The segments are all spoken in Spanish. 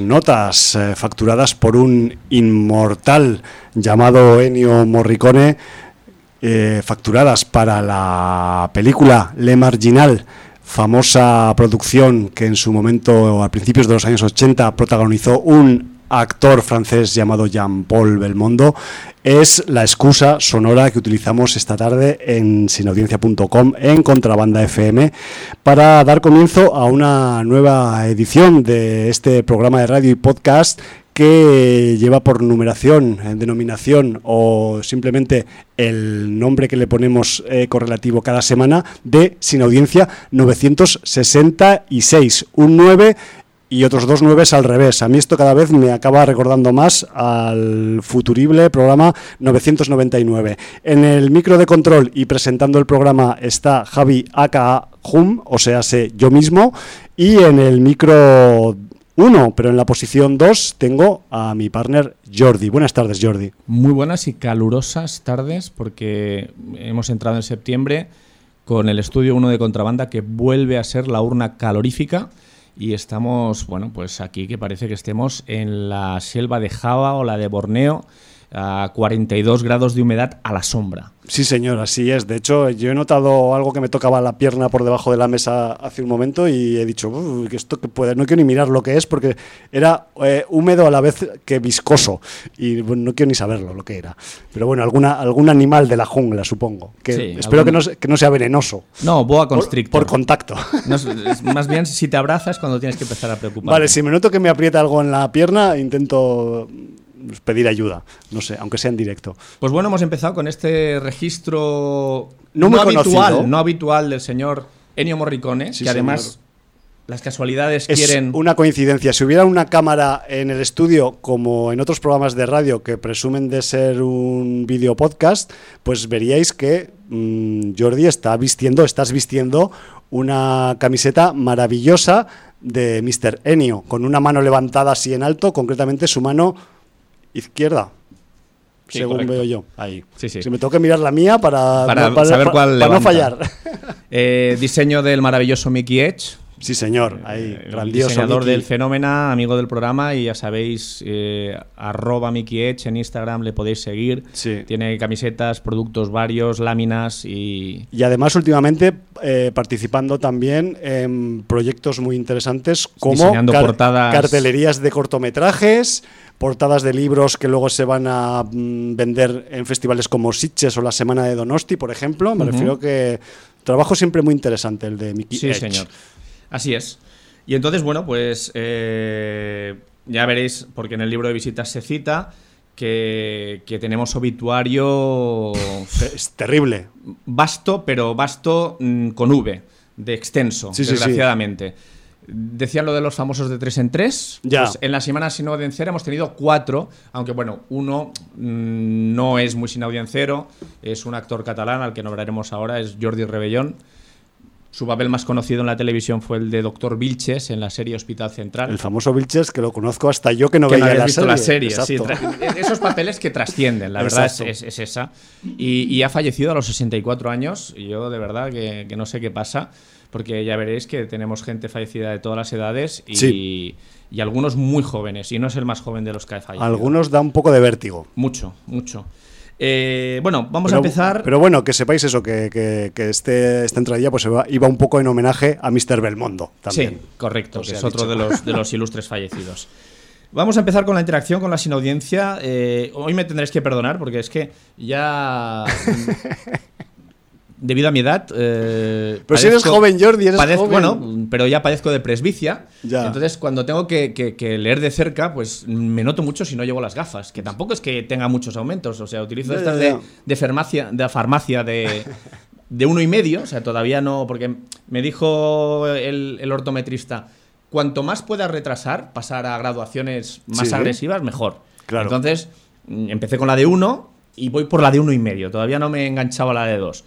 notas eh, facturadas por un inmortal llamado Ennio Morricone, eh, facturadas para la película Le Marginal, famosa producción que en su momento, a principios de los años 80, protagonizó un actor francés llamado Jean-Paul Belmondo, es la excusa sonora que utilizamos esta tarde en sinaudiencia.com en Contrabanda FM para dar comienzo a una nueva edición de este programa de radio y podcast que lleva por numeración, en denominación o simplemente el nombre que le ponemos eh, correlativo cada semana de Sin Audiencia 966, un 9 y otros dos nueves al revés. A mí esto cada vez me acaba recordando más al futurible programa 999. En el micro de control y presentando el programa está Javi aka Hum, o sea, sé yo mismo, y en el micro 1, pero en la posición 2 tengo a mi partner Jordi. Buenas tardes, Jordi. Muy buenas y calurosas tardes porque hemos entrado en septiembre con el estudio 1 de contrabanda que vuelve a ser la urna calorífica y estamos, bueno, pues aquí que parece que estemos en la selva de Java o la de Borneo a 42 grados de humedad a la sombra. Sí, señor, así es. De hecho, yo he notado algo que me tocaba la pierna por debajo de la mesa hace un momento y he dicho, que esto que puede, no quiero ni mirar lo que es porque era eh, húmedo a la vez que viscoso y no quiero ni saberlo lo que era. Pero bueno, alguna, algún animal de la jungla, supongo. Que espero que, no, que, no, sea venenoso. No, boa constrictor. Por, contacto. más bien, si te abrazas cuando tienes que empezar a preocuparte. Vale, si me noto que me aprieta algo en la pierna, intento pedir ayuda, no sé, aunque sea en directo. Pues bueno, hemos empezado con este registro no, habitual, no habitual del señor Ennio Morricone, que además las casualidades quieren... una coincidencia. Si hubiera una cámara en el estudio, como en otros programas de radio que presumen de ser un video podcast, pues veríais que mm, Jordi está vistiendo, estás vistiendo una camiseta maravillosa de Mr. Ennio, con una mano levantada así en alto, concretamente su mano izquierda. según veo yo, ahí. Si me tengo que mirar la mía para, saber cuál no fallar. Eh, diseño del maravilloso Mickey Edge. Sí, señor, ahí, eh, grandioso. Diseñador del fenómeno, amigo del programa y ya sabéis, eh, arroba Mickey Edge en Instagram le podéis seguir. Tiene camisetas, productos varios, láminas y... Y además últimamente participando también en proyectos muy interesantes como cartelerías de cortometrajes, portadas de libros que luego se van a mm, vender en festivales como Sitges o la Semana de Donosti, por ejemplo. Me refiero que trabajo siempre muy interesante el de Mickey Sí, señor. Así es. Y entonces, bueno, pues eh, ya veréis, porque en el libro de visitas se cita que, tenemos obituario... Es terrible. Vasto, pero vasto mm, con V, de extenso, desgraciadamente. Decían lo de los famosos de tres en tres. Ya. Pues en la semana sin audiencero hemos tenido cuatro, aunque bueno, uno mm, no es muy sin audiencero, es un actor catalán al que nombraremos ahora, es Jordi Rebellón. Su papel más conocido en la televisión fue el de Doctor Vilches en la serie Hospital Central. El famoso Vilches que lo conozco hasta yo que no veía la, visto serie. la serie. esos papeles que trascienden, la verdad es, esa. Y, ha fallecido a los 64 años y yo de verdad que, que no sé qué pasa porque ya veréis que tenemos gente fallecida de todas las edades y, y algunos muy jóvenes, y no es el más joven de los que ha fallecido. Algunos da un poco de vértigo. Mucho, mucho. Eh, bueno, vamos a empezar. Pero bueno, que sepáis eso, que, que, este, esta entradilla pues iba un poco en homenaje a Mr. Belmondo también. Sí, correcto, que es otro de los, de los ilustres fallecidos. Vamos a empezar con la interacción con la sin audiencia. Eh, hoy me tendréis que perdonar porque es que ya debido a mi edad. Eh, pero si eres joven, Jordi, eres joven. Bueno, pero ya padezco de presbicia. Entonces, cuando tengo que, leer de cerca, pues me noto mucho si no llevo las gafas. Que tampoco es que tenga muchos aumentos. O sea, utilizo estas de, farmacia, de farmacia de, de uno y medio. O sea, todavía no. Porque me dijo el, ortometrista. Cuanto más puedas retrasar, pasar a graduaciones más agresivas, mejor. Claro. Entonces, mm, empecé con la de uno y voy por la de uno y medio. Todavía no me he enganchado a la de dos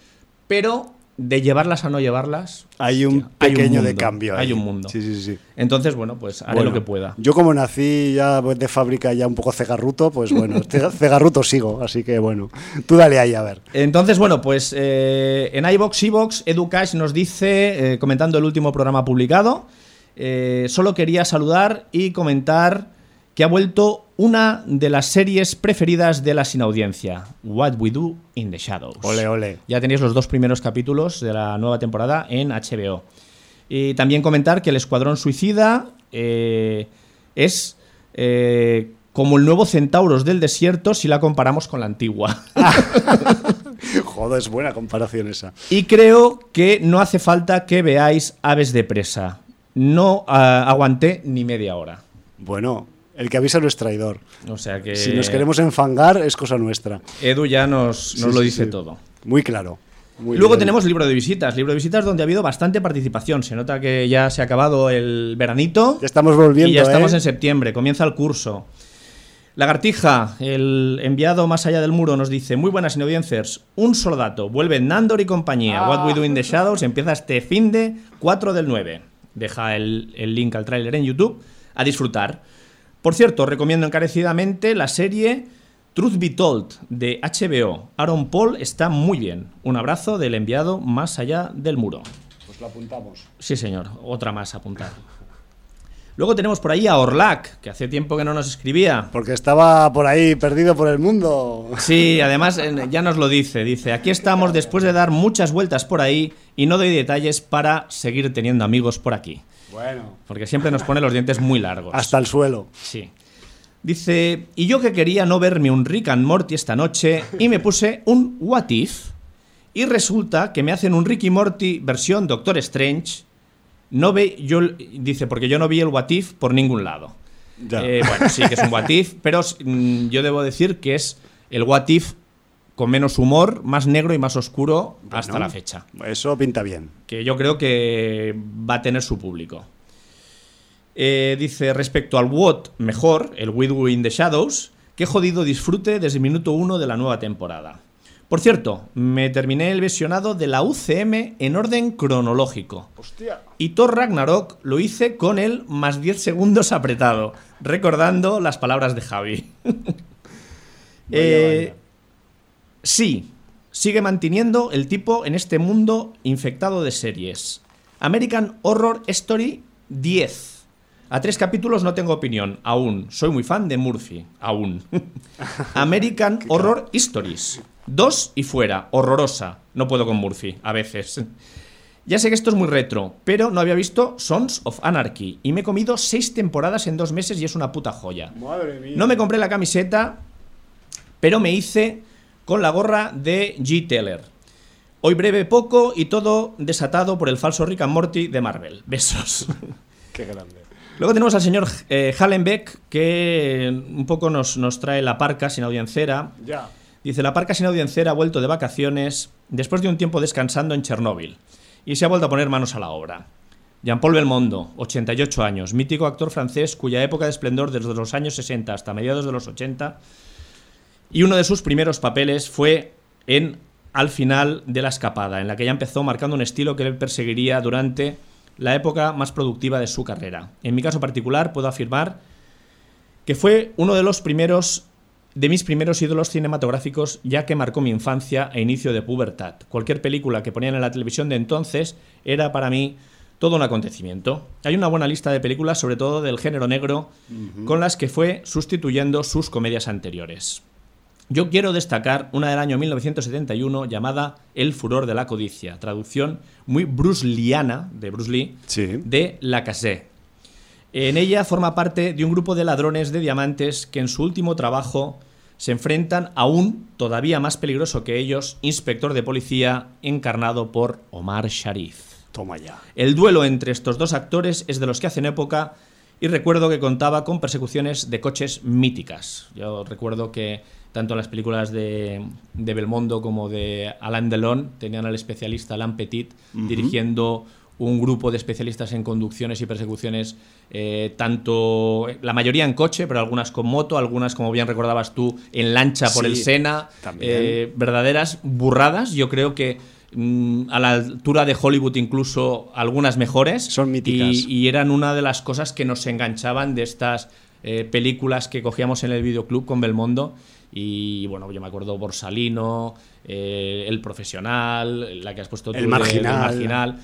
pero de llevarlas a no llevarlas. Hay un pequeño de cambio. Hay un mundo. Sí, sí, sí. Entonces, bueno, pues haré lo que pueda. Yo, como nací ya de fábrica, ya un poco cegarruto, pues bueno, cegarruto sigo. Así que bueno, tú dale ahí a ver. Entonces, bueno, pues eh, en iBox, iBox, Educash nos dice, eh, comentando el último programa publicado, Eh, solo quería saludar y comentar que ha vuelto una de las series preferidas de la sin audiencia, What We Do in the Shadows. Ole, ole. Ya tenéis los dos primeros capítulos de la nueva temporada en HBO. Y también comentar que el Escuadrón Suicida eh, es eh, como el nuevo Centauros del Desierto si la comparamos con la antigua. Joder, es buena comparación esa. Y creo que no hace falta que veáis Aves de Presa. No ah, aguanté ni media hora. Bueno, el que avisa no es traidor. O sea que. Si nos queremos enfangar, es cosa nuestra. Edu ya nos, nos Sí, lo dice sí. todo. Muy claro. Muy Luego bien. tenemos libro de visitas. Libro de visitas donde ha habido bastante participación. Se nota que ya se ha acabado el veranito. Ya estamos volviendo. y ya estamos ¿eh? en septiembre. Comienza el curso. Lagartija, el enviado más allá del muro, nos dice: Muy buenas audiencers. Un solo dato. Vuelve Nandor y compañía. What We Do in the Shadows empieza este fin de 4 del 9. Deja el, el link al tráiler en YouTube. A disfrutar. Por cierto, recomiendo encarecidamente la serie Truth Be Told de HBO. Aaron Paul está muy bien. Un abrazo del enviado más allá del muro. Pues lo apuntamos. Sí, señor. Otra más a apuntar. Luego tenemos por ahí a Orlac, que hace tiempo que no nos escribía. Porque estaba por ahí perdido por el mundo. Sí, además ya nos lo dice. Dice, aquí estamos después de dar muchas vueltas por ahí y no doy detalles para seguir teniendo amigos por aquí. Bueno. Porque siempre nos pone los dientes muy largos. Hasta el suelo. Sí. Dice, y yo que quería no verme un Rick and Morty esta noche y me puse un What If y resulta que me hacen un Rick y Morty versión Doctor Strange. No ve, yo, dice, porque yo no vi el What If por ningún lado. Ya. Eh, bueno, sí que es un What If, pero mm, yo debo decir que es el What If con menos humor, más negro y más oscuro hasta la fecha Eso pinta bien. que yo creo que va a tener su público. Eh, dice, respecto al What, mejor, el Widow in the Shadows, qué jodido disfrute desde el minuto 1 de la nueva temporada. Por cierto, me terminé el versionado de la UCM en orden cronológico. Hostia. Y Thor Ragnarok lo hice con el más 10 segundos apretado, recordando las palabras de Javi. Eh, sí, sigue manteniendo el tipo en este mundo infectado de series. American Horror Story 10. A tres capítulos no tengo opinión, aún. Soy muy fan de Murphy, aún. American Horror Stories. Dos y fuera, horrorosa. No puedo con Murphy, a veces. Ya sé que esto es muy retro, pero no había visto Sons of Anarchy y me he comido seis temporadas en dos meses y es una puta joya. Madre mía. No me compré la camiseta, pero me hice con la gorra de G. Teller. Hoy breve poco y todo desatado por el falso Rick and Morty de Marvel. Besos. Qué grande. Luego tenemos al señor eh, Hallenbeck, que un poco nos, nos trae la parca sin audiencera. Ya. Dice, la parca sin audiencera ha vuelto de vacaciones después de un tiempo descansando en Chernóbil y se ha vuelto a poner manos a la obra. Jean-Paul Belmondo, 88 años, mítico actor francés cuya época de esplendor desde los años 60 hasta mediados de los 80 y uno de sus primeros papeles fue en Al final de la escapada, en la que ya empezó marcando un estilo que él perseguiría durante la época más productiva de su carrera. En mi caso particular puedo afirmar que fue uno de los primeros de mis primeros ídolos cinematográficos, ya que marcó mi infancia e inicio de pubertad. Cualquier película que ponían en la televisión de entonces era para mí todo un acontecimiento. Hay una buena lista de películas, sobre todo del género negro, con las que fue sustituyendo sus comedias anteriores. Yo quiero destacar una del año 1971 llamada El furor de la codicia, traducción muy brusliana de Bruce Lee, Sí. de La Cassé. En ella forma parte de un grupo de ladrones de diamantes que en su último trabajo se enfrentan a un todavía más peligroso que ellos, inspector de policía encarnado por Omar Sharif. Toma ya. El duelo entre estos dos actores es de los que hacen época y recuerdo que contaba con persecuciones de coches míticas. Yo recuerdo que tanto en las películas de, de Belmondo como de Alain Delon tenían al especialista Alain Petit dirigiendo un grupo de especialistas en conducciones y persecuciones, eh, tanto la mayoría en coche, pero algunas con moto, algunas, como bien recordabas tú, en lancha por Sí, el Sena. eh, verdaderas burradas. Yo creo que a la altura de Hollywood incluso algunas mejores. Son míticas. Y, y eran una de las cosas que nos enganchaban de estas eh, películas que cogíamos en el videoclub con Belmondo Y bueno, yo me acuerdo Borsalino, eh, El Profesional, la que has puesto tú, El Marginal. El marginal.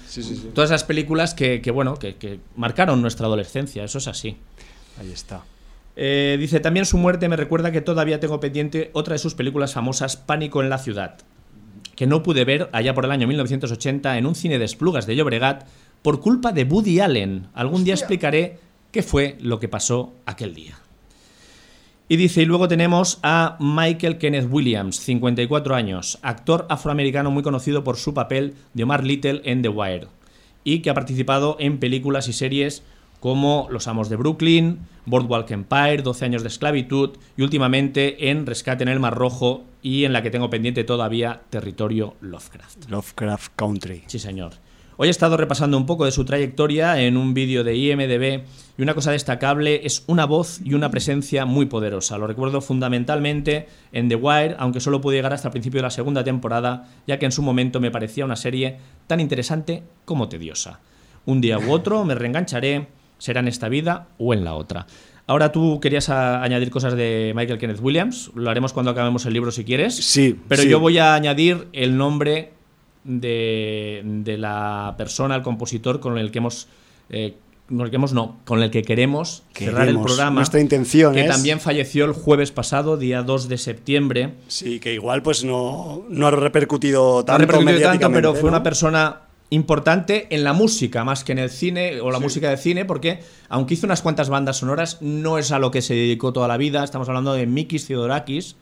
Todas esas películas que, bueno, que, marcaron nuestra adolescencia, eso es así. Ahí está. Eh, dice, también su muerte me recuerda que todavía tengo pendiente otra de sus películas famosas, Pánico en la ciudad, que no pude ver allá por el año 1980 en un cine de esplugas de Llobregat por culpa de Woody Allen. Algún día explicaré qué fue lo que pasó aquel día. Y dice, y luego tenemos a Michael Kenneth Williams, 54 años, actor afroamericano muy conocido por su papel de Omar Little en The Wire, y que ha participado en películas y series como Los Amos de Brooklyn, Boardwalk Empire, 12 años de esclavitud y últimamente en Rescate en el Mar Rojo y en la que tengo pendiente todavía Territorio Lovecraft. Lovecraft Country. Sí, señor. Hoy he estado repasando un poco de su trayectoria en un vídeo de IMDB y una cosa destacable es una voz y una presencia muy poderosa. Lo recuerdo fundamentalmente en The Wire, aunque solo pude llegar hasta el principio de la segunda temporada, ya que en su momento me parecía una serie tan interesante como tediosa. Un día u otro me reengancharé, será en esta vida o en la otra. Ahora tú querías añadir cosas de Michael Kenneth Williams, lo haremos cuando acabemos el libro si quieres. Sí. Pero yo voy a añadir el nombre de, la persona, el compositor con el que hemos... Eh, con el que hemos no, con el que queremos, cerrar el programa. Nuestra intención que también falleció el jueves pasado, día 2 de septiembre. Sí, que igual pues no, no ha repercutido tanto. No ha repercutido tanto, pero fue una persona importante en la música más que en el cine o la música de cine, porque aunque hizo unas cuantas bandas sonoras, no es a lo que se dedicó toda la vida. Estamos hablando de Mikis Theodorakis,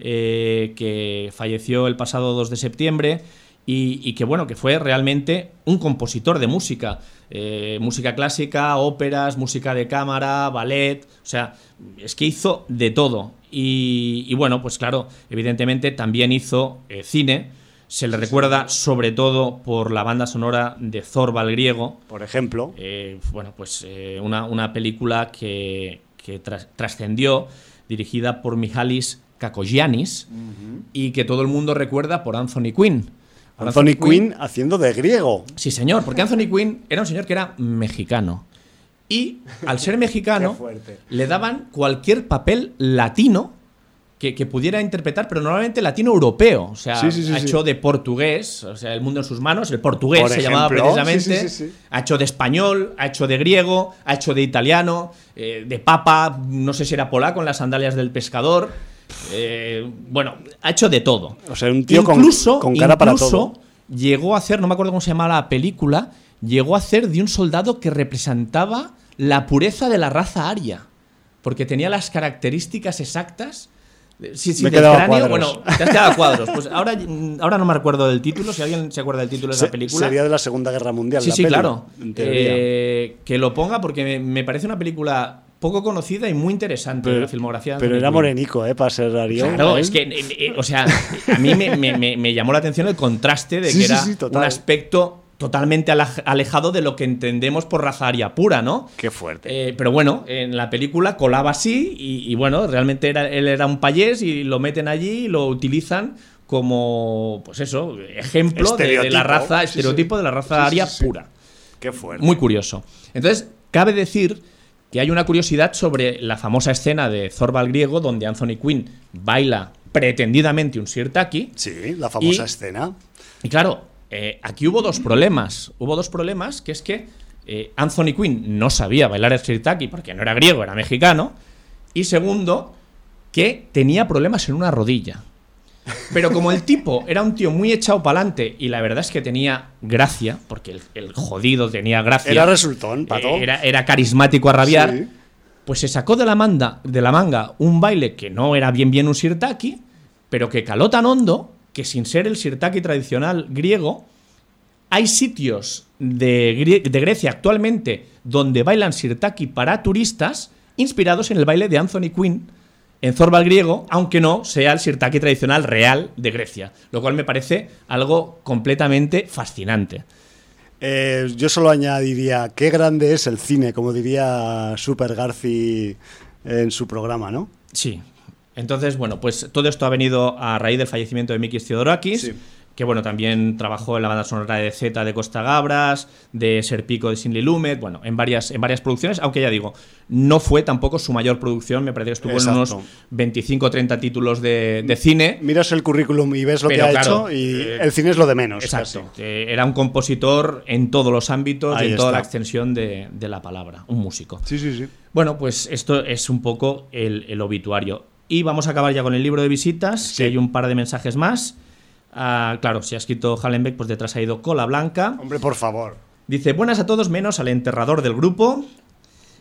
eh, que falleció el pasado 2 de septiembre y, que bueno, que fue realmente un compositor de música, eh, música clásica, óperas, música de cámara, ballet, o sea, es que hizo de todo. Y, bueno, pues claro, evidentemente también hizo eh, cine, se le recuerda sobre todo por la banda sonora de Zorbal griego. Por ejemplo. Eh, bueno, pues una, película que, trascendió, dirigida por Mihalis Kakogianis, y que todo el mundo recuerda por Anthony Quinn. Anthony, Quinn, haciendo de griego. Sí, señor, porque Anthony Quinn era un señor que era mexicano. Y al ser mexicano, le daban cualquier papel latino que, pudiera interpretar, pero normalmente latino europeo. O sea, ha hecho de portugués, o sea, el mundo en sus manos, el portugués se llamaba precisamente. Ha hecho de español, ha hecho de griego, ha hecho de italiano, eh, de papa, no sé si era polaco en las sandalias del pescador. Eh, bueno, ha hecho de todo. O sea, un tío incluso, con, cara para todo. Llegó a hacer, no me acuerdo cómo se llama la película, llegó a hacer de un soldado que representaba la pureza de la raza aria. Porque tenía las características exactas. Sí, sí, me del cráneo, bueno, te has quedado a cuadros. Pues ahora, ahora no me acuerdo del título, si alguien se acuerda del título de esa película. Sería de la Segunda Guerra Mundial. Sí, sí, claro. Eh, que lo ponga porque me, parece una película poco conocida y muy interesante la filmografía. pero era morenico, ¿eh? Para ser Darío. Claro, es que, eh, eh, o sea, a mí me, llamó la atención el contraste de que era un aspecto totalmente alejado de lo que entendemos por raza aria pura, ¿no? Qué fuerte. Eh, pero bueno, en la película colaba así y, bueno, realmente era, él era un payés y lo meten allí y lo utilizan como, pues eso, ejemplo de, la raza, estereotipo de la raza aria pura. Qué fuerte. Muy curioso. Entonces, cabe decir que hay una curiosidad sobre la famosa escena de Zorbal griego donde Anthony Quinn baila pretendidamente un sirtaki. Sí, la famosa escena. Y claro, eh, aquí hubo dos problemas. Hubo dos problemas, que es que eh, Anthony Quinn no sabía bailar el sirtaki porque no era griego, era mexicano. Y segundo, que tenía problemas en una rodilla. Pero como el tipo era un tío muy echado para adelante y la verdad es que tenía gracia, porque el, jodido tenía gracia. Era resultón, pato. Eh, era, era, carismático a rabiar. Pues se sacó de la, manda, de la manga un baile que no era bien bien un sirtaki, pero que caló tan hondo que sin ser el sirtaki tradicional griego, hay sitios de, de Grecia actualmente donde bailan sirtaki para turistas inspirados en el baile de Anthony Quinn en Zorbal griego, aunque no sea el sirtaki tradicional real de Grecia, lo cual me parece algo completamente fascinante. Eh, yo solo añadiría, qué grande es el cine, como diría Super Garci en su programa, ¿no? Sí. Entonces, bueno, pues todo esto ha venido a raíz del fallecimiento de Mikis Theodorakis, que bueno, también trabajó en la banda sonora de Z de Costa Gabras, de Serpico de Sinley Lumet, bueno, en varias, en varias producciones, aunque ya digo, no fue tampoco su mayor producción, me parece que estuvo en unos 25 o 30 títulos de, cine. Miras el currículum y ves lo que ha hecho y eh, el cine es lo de menos. Exacto. era un compositor en todos los ámbitos y en toda la extensión de, la palabra, un músico. Sí, sí, sí. Bueno, pues esto es un poco el, obituario. Y vamos a acabar ya con el libro de visitas, que hay un par de mensajes más. Ah, claro, si ha escrito Hallenbeck, pues detrás ha ido Cola Blanca. Hombre, por favor. Dice, buenas a todos menos al enterrador del grupo.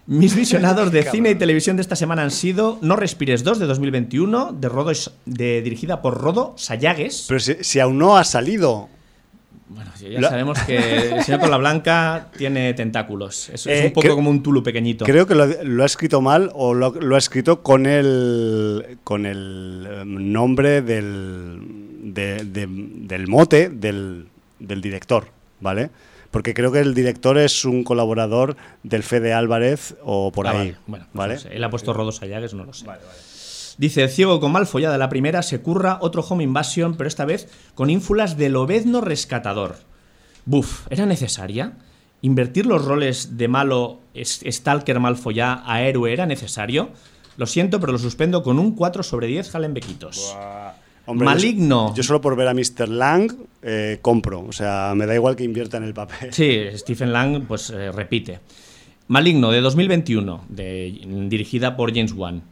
Mis visionados de cine y televisión de esta semana han sido No Respires 2 de 2021, de, Rodo, de dirigida por Rodo Sayagues. Pero si, aún no ha salido. Bueno, ya sabemos que el señor Cola Blanca tiene tentáculos. Es, un poco como un tulu pequeñito. Creo que lo, ha escrito mal o lo, ha escrito con el, con el em, nombre del del mote del, director, ¿vale? Porque creo que el director es un colaborador del Fede Álvarez o por ah, ahí. Bueno, pues él ha puesto Rodos Ayagues, no lo sé. Dice, el ciego con mal follada la primera, se curra otro Home Invasion, pero esta vez con ínfulas del obedno rescatador. Buf, ¿era necesaria? ¿Invertir los roles de malo, stalker mal follá a héroe era necesario? Lo siento, pero lo suspendo con un 4 sobre 10 jalenbequitos. Maligno. Yo, solo por ver a Mr. Lang eh, compro. O sea, me da igual que invierta en el papel. Sí, Stephen Lang pues eh, repite. Maligno, de 2021, dirigida por James Wan.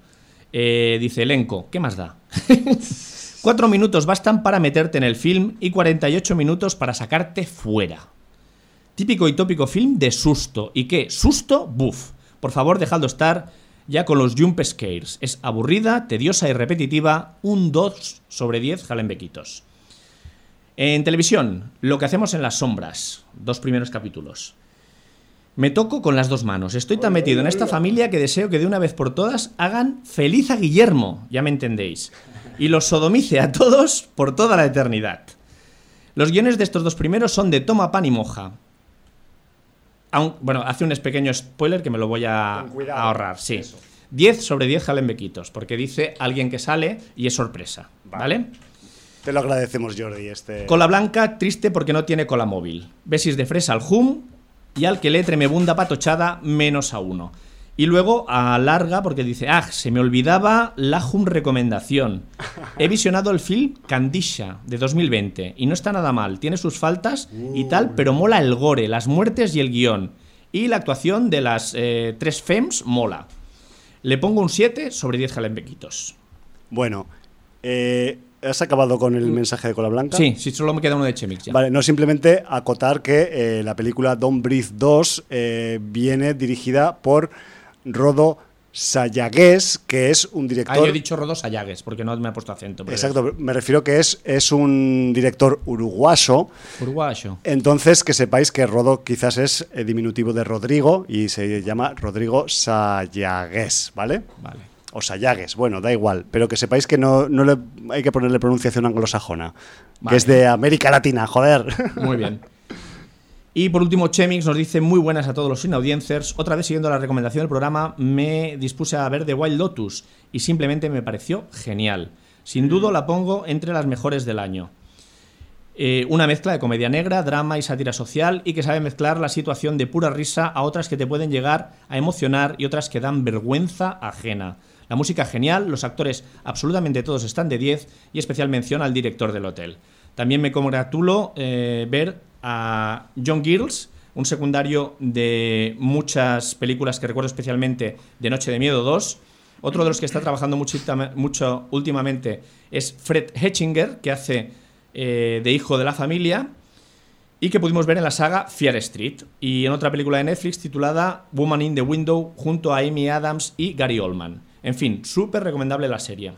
Eh, dice elenco, ¿qué más da? Cuatro minutos bastan para meterte en el film y 48 minutos para sacarte fuera. Típico y tópico film de susto. ¿Y qué? ¿Susto? Buf. Por favor, dejadlo estar ya con los jump scares. Es aburrida, tediosa y repetitiva, un 2 sobre 10 jalenbequitos. En televisión, lo que hacemos en las sombras, dos primeros capítulos. Me toco con las dos manos. Estoy tan metido en esta familia que deseo que de una vez por todas hagan feliz a Guillermo, ya me entendéis, y los sodomice a todos por toda la eternidad. Los guiones de estos dos primeros son de toma pan y moja, bueno, hace un pequeño spoiler que me lo voy a, ahorrar. Sí. 10 sobre 10 jalen bequitos, porque dice alguien que sale y es sorpresa. ¿Vale? Te lo agradecemos, Jordi. Este... Cola blanca, triste porque no tiene cola móvil. Besis de fresa al hum y al que le tremebunda patochada menos a uno. Y luego alarga porque dice, ah, se me olvidaba la Hum recomendación. He visionado el film Candisha de 2020 y no está nada mal, tiene sus faltas y tal, pero mola el gore, las muertes y el guion. Y la actuación de las eh, tres FEMS mola. Le pongo un 7 sobre 10 jalembequitos. Bueno, eh, ¿Has acabado con el mm. mensaje de Cola Blanca? Sí, sí, solo me queda uno de Chemix ya. Vale, no simplemente acotar que eh, la película Don't Breathe 2 viene dirigida por Rodo Sayagues, que es un director. Ah, yo he dicho Rodo Sayagues, porque no me ha puesto acento. Exacto, me refiero que es, es un director uruguayo. Uruguayo. Entonces, que sepáis que Rodo quizás es el diminutivo de Rodrigo y se llama Rodrigo Sayagues, ¿vale? Vale. O Sayagues, bueno, da igual. Pero que sepáis que no, no le, hay que ponerle pronunciación anglosajona, que es de América Latina, joder. Muy bien. Y por último, Chemix nos dice muy buenas a todos los inaudiencers. Otra vez siguiendo la recomendación del programa, me dispuse a ver The Wild Lotus y simplemente me pareció genial. Sin duda la pongo entre las mejores del año. Eh, una mezcla de comedia negra, drama y sátira social y que sabe mezclar la situación de pura risa a otras que te pueden llegar a emocionar y otras que dan vergüenza ajena. La música genial, los actores absolutamente todos están de 10 y especial mención al director del hotel. También me congratulo eh, ver a John Girls, un secundario de muchas películas que recuerdo especialmente de Noche de Miedo 2. Otro de los que está trabajando mucho, últimamente es Fred Hetchinger, que hace eh, de hijo de la familia y que pudimos ver en la saga Fear Street y en otra película de Netflix titulada Woman in the Window junto a Amy Adams y Gary Oldman. En fin, súper recomendable la serie.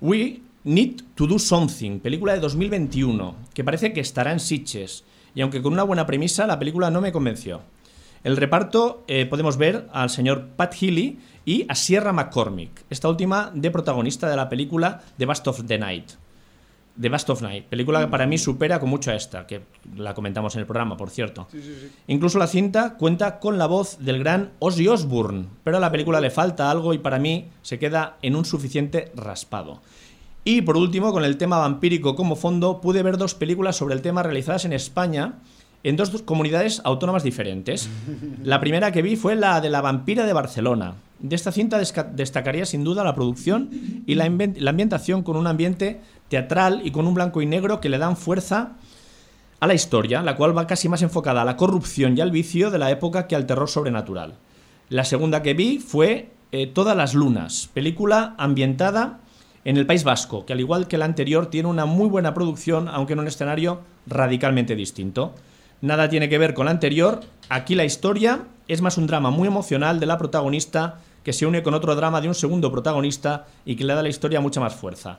We Need to Do Something, película de 2021, que parece que estará en Sitches, y aunque con una buena premisa, la película no me convenció. El reparto eh, podemos ver al señor Pat Healy y a Sierra McCormick, esta última de protagonista de la película The Bast of the Night. The Bast of Night, película que para mí supera con mucho a esta, que la comentamos en el programa, por cierto. Incluso la cinta cuenta con la voz del gran Ozzy Osbourne, pero a la película le falta algo y para mí se queda en un suficiente raspado. Y por último, con el tema vampírico como fondo, pude ver dos películas sobre el tema realizadas en España en dos comunidades autónomas diferentes. La primera que vi fue la de la vampira de Barcelona. De esta cinta destacaría sin duda la producción y la, ambientación con un ambiente teatral y con un blanco y negro que le dan fuerza a la historia, la cual va casi más enfocada a la corrupción y al vicio de la época que al terror sobrenatural. La segunda que vi fue eh, Todas las Lunas, película ambientada en el País Vasco, que al igual que la anterior tiene una muy buena producción, aunque en un escenario radicalmente distinto. Nada tiene que ver con la anterior, aquí la historia es más un drama muy emocional de la protagonista que se une con otro drama de un segundo protagonista y que le da a la historia mucha más fuerza.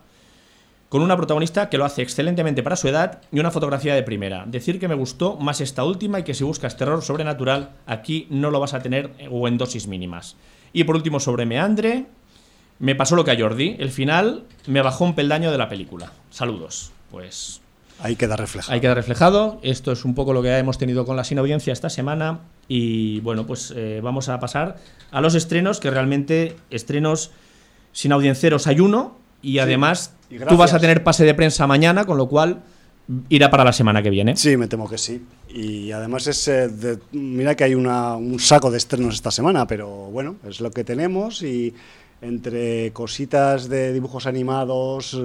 Con una protagonista que lo hace excelentemente para su edad y una fotografía de primera. Decir que me gustó más esta última y que si buscas terror sobrenatural, aquí no lo vas a tener o en dosis mínimas. Y por último, sobre Meandre, me pasó lo que a Jordi. El final me bajó un peldaño de la película. Saludos. Pues Ahí queda reflejado. Ahí queda reflejado. Esto es un poco lo que hemos tenido con la sin audiencia esta semana. Y bueno, pues eh, vamos a pasar a los estrenos, que realmente estrenos sin audiencieros hay uno. Y además tú vas a tener pase de prensa mañana, con lo cual irá para la semana que viene. Sí, me temo que sí. Y además es eh, mira que hay un saco de estrenos esta semana, pero bueno, es lo que tenemos y entre cositas de dibujos animados,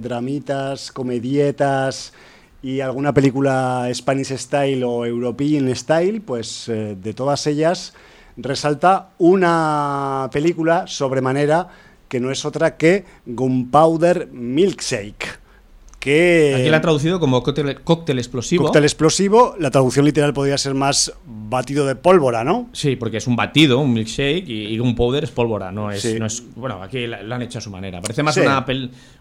dramitas, comedietas y alguna película Spanish Style o European Style, pues eh, de todas ellas resalta una película sobremanera que no es otra que Gunpowder Milkshake. Aquí la han traducido como cóctel, explosivo. Cóctel explosivo, la traducción literal podría ser más batido de pólvora, ¿no? Sí, porque es un batido, un milkshake, y, un powder es pólvora, no es, no es bueno, aquí lo han hecho a su manera. Parece más una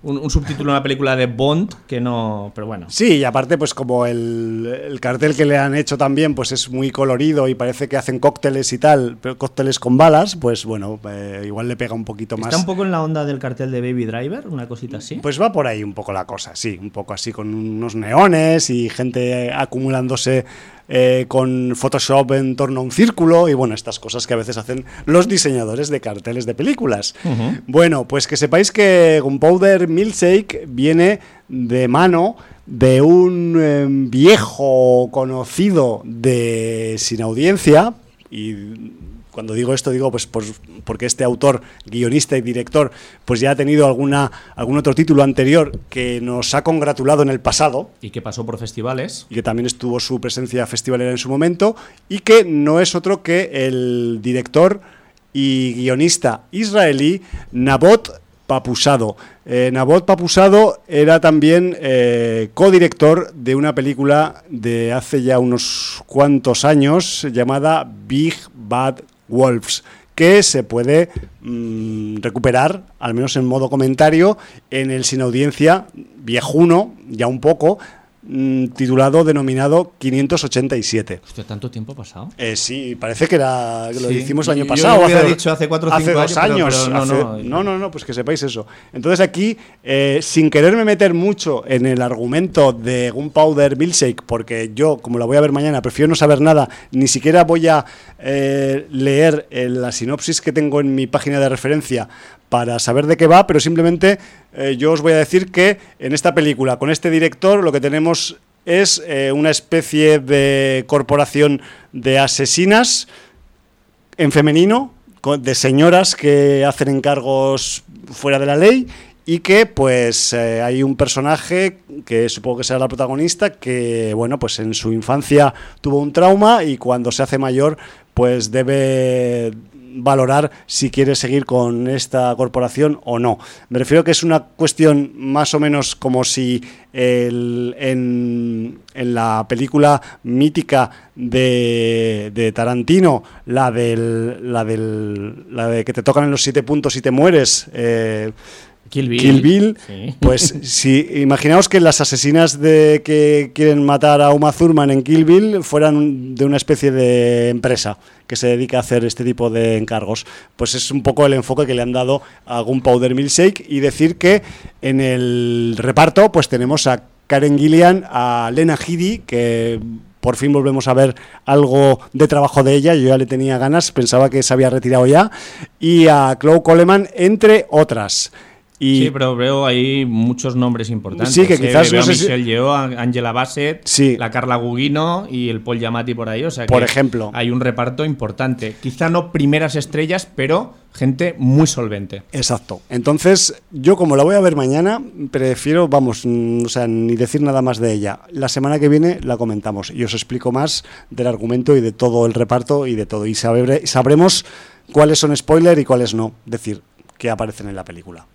un, subtítulo de una película de Bond que no, pero bueno. Sí, y aparte pues como el, cartel que le han hecho también pues es muy colorido y parece que hacen cócteles y tal, pero cócteles con balas, pues bueno, eh, igual le pega un poquito más. ¿Está un poco en la onda del cartel de Baby Driver, una cosita así? Pues va por ahí un poco la cosa, sí un poco así con unos neones y gente acumulándose eh, con Photoshop en torno a un círculo y bueno, estas cosas que a veces hacen los diseñadores de carteles de películas. Bueno, pues que sepáis que Gunpowder Milkshake viene de mano de un em, viejo conocido de Sin Audiencia y cuando digo esto digo pues, porque este autor, guionista y director, pues ya ha tenido alguna, algún otro título anterior que nos ha congratulado en el pasado. Y que pasó por festivales. Y que también estuvo su presencia festivalera en su momento. Y que no es otro que el director y guionista israelí Nabot Papusado. Eh, Nabot Papusado era también eh, codirector de una película de hace ya unos cuantos años llamada Big Bad Wolves, que se puede mm, recuperar, al menos en modo comentario, en el sin audiencia viejuno, ya un poco, Mm, titulado, denominado 587. Hostia, ¿tanto tiempo ha pasado? Eh, sí, parece que era lo hicimos el año pasado. Yo hace, dicho hace cuatro o cinco dos años. no, no, no, no, pues que sepáis eso. Entonces aquí, eh, sin quererme meter mucho en el argumento de Gunpowder Milkshake, porque yo, como la voy a ver mañana, prefiero no saber nada, ni siquiera voy a eh, leer la sinopsis que tengo en mi página de referencia para saber de qué va, pero simplemente eh, yo os voy a decir que en esta película, con este director, lo que tenemos es eh, una especie de corporación de asesinas en femenino, de señoras que hacen encargos fuera de la ley y que pues eh, hay un personaje que supongo que será la protagonista que bueno pues en su infancia tuvo un trauma y cuando se hace mayor pues debe valorar si quiere seguir con esta corporación o no. Me refiero que es una cuestión más o menos como si en, la película mítica de, Tarantino, la del, la del la de que te tocan en los siete puntos y te mueres, eh, Kill Bill. Pues si imaginaos que las asesinas de que quieren matar a Uma Thurman en Kill Bill fueran de una especie de empresa que se dedica a hacer este tipo de encargos. Pues es un poco el enfoque que le han dado a Gunpowder Milkshake y decir que en el reparto pues tenemos a Karen Gillian, a Lena Headey, que por fin volvemos a ver algo de trabajo de ella, yo ya le tenía ganas, pensaba que se había retirado ya, y a Chloe Coleman, entre otras. Sí, pero veo ahí muchos nombres importantes. Sí, que quizás veo no Michelle Yeoh, Angela Bassett, sí. la Carla Gugino y el Paul Giamatti por ahí. O sea, por ejemplo. Hay un reparto importante. Quizá no primeras estrellas, pero gente muy solvente. Exacto. Entonces, yo como la voy a ver mañana, prefiero, vamos, mm, o sea, ni decir nada más de ella. La semana que viene la comentamos y os explico más del argumento y de todo el reparto y de todo. Y sabremos cuáles son spoiler y cuáles no. Decir, que aparecen en la película.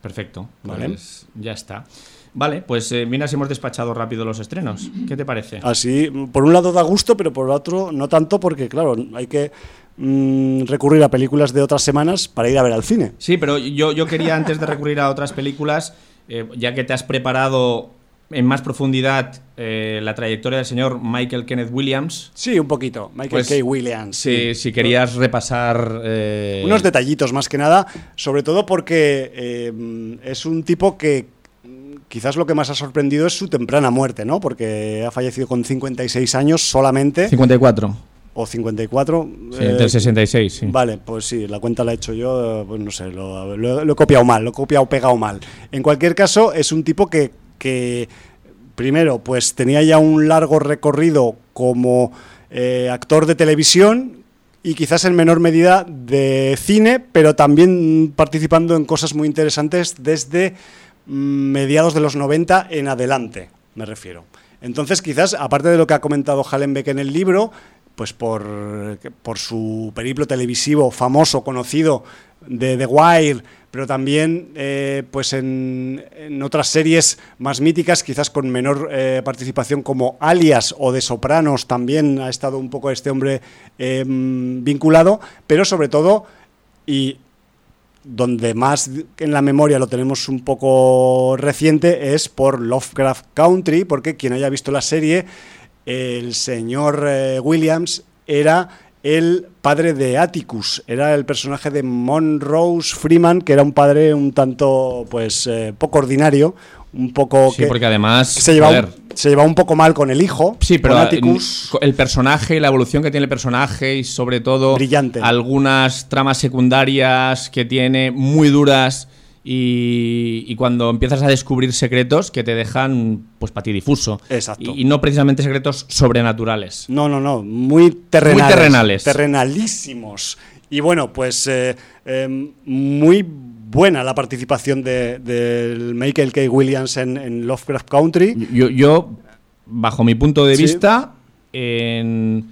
Perfecto, vale. Pues ya está. Vale, pues eh, mira si hemos despachado rápido los estrenos. ¿Qué te parece? Así, por un lado da gusto, pero por otro no tanto porque, claro, hay que mm, recurrir a películas de otras semanas para ir a ver al cine. Sí, pero yo, yo quería antes de recurrir a otras películas, eh, ya que te has preparado en más profundidad eh, la trayectoria del señor Michael Kenneth Williams. Sí, un poquito. Michael pues, K. Williams. Sí, si querías repasar. Eh, Unos detallitos más que nada, sobre todo porque eh, es un tipo que quizás lo que más ha sorprendido es su temprana muerte, ¿no? Porque ha fallecido con 56 años solamente. 54 o 54. Sí, eh, 66, sí. Vale, pues sí, la cuenta la he hecho yo, pues no sé, lo, lo, he copiado mal, lo he copiado pegado mal. En cualquier caso, es un tipo que que primero pues tenía ya un largo recorrido como eh, actor de televisión y quizás en menor medida de cine, pero también participando en cosas muy interesantes desde mm, mediados de los 90 en adelante, me refiero. Entonces, quizás, aparte de lo que ha comentado Hallenbeck en el libro, pues por, por su periplo televisivo famoso, conocido de The Wire, pero también eh, pues en, otras series más míticas, quizás con menor eh, participación como Alias o de Sopranos, también ha estado un poco este hombre em, vinculado, pero sobre todo, y donde más en la memoria lo tenemos un poco reciente, es por Lovecraft Country, porque quien haya visto la serie, el señor eh, Williams era el padre de Atticus, era el personaje de Monrose Freeman, que era un padre un tanto, pues, eh, poco ordinario, un poco sí, porque además se llevaba, se un poco mal con el hijo. Sí, pero Atticus. el personaje, la evolución que tiene el personaje y sobre todo Brillante. algunas tramas secundarias que tiene muy duras y, cuando empiezas a descubrir secretos que te dejan pues patidifuso. Exacto. Y, no precisamente secretos sobrenaturales. No, no, no, muy terrenales. Muy terrenales. Terrenalísimos. Y bueno, pues eh, em, muy buena la participación del de, Michael K. Williams en, Lovecraft Country. Yo, bajo mi punto de vista, en,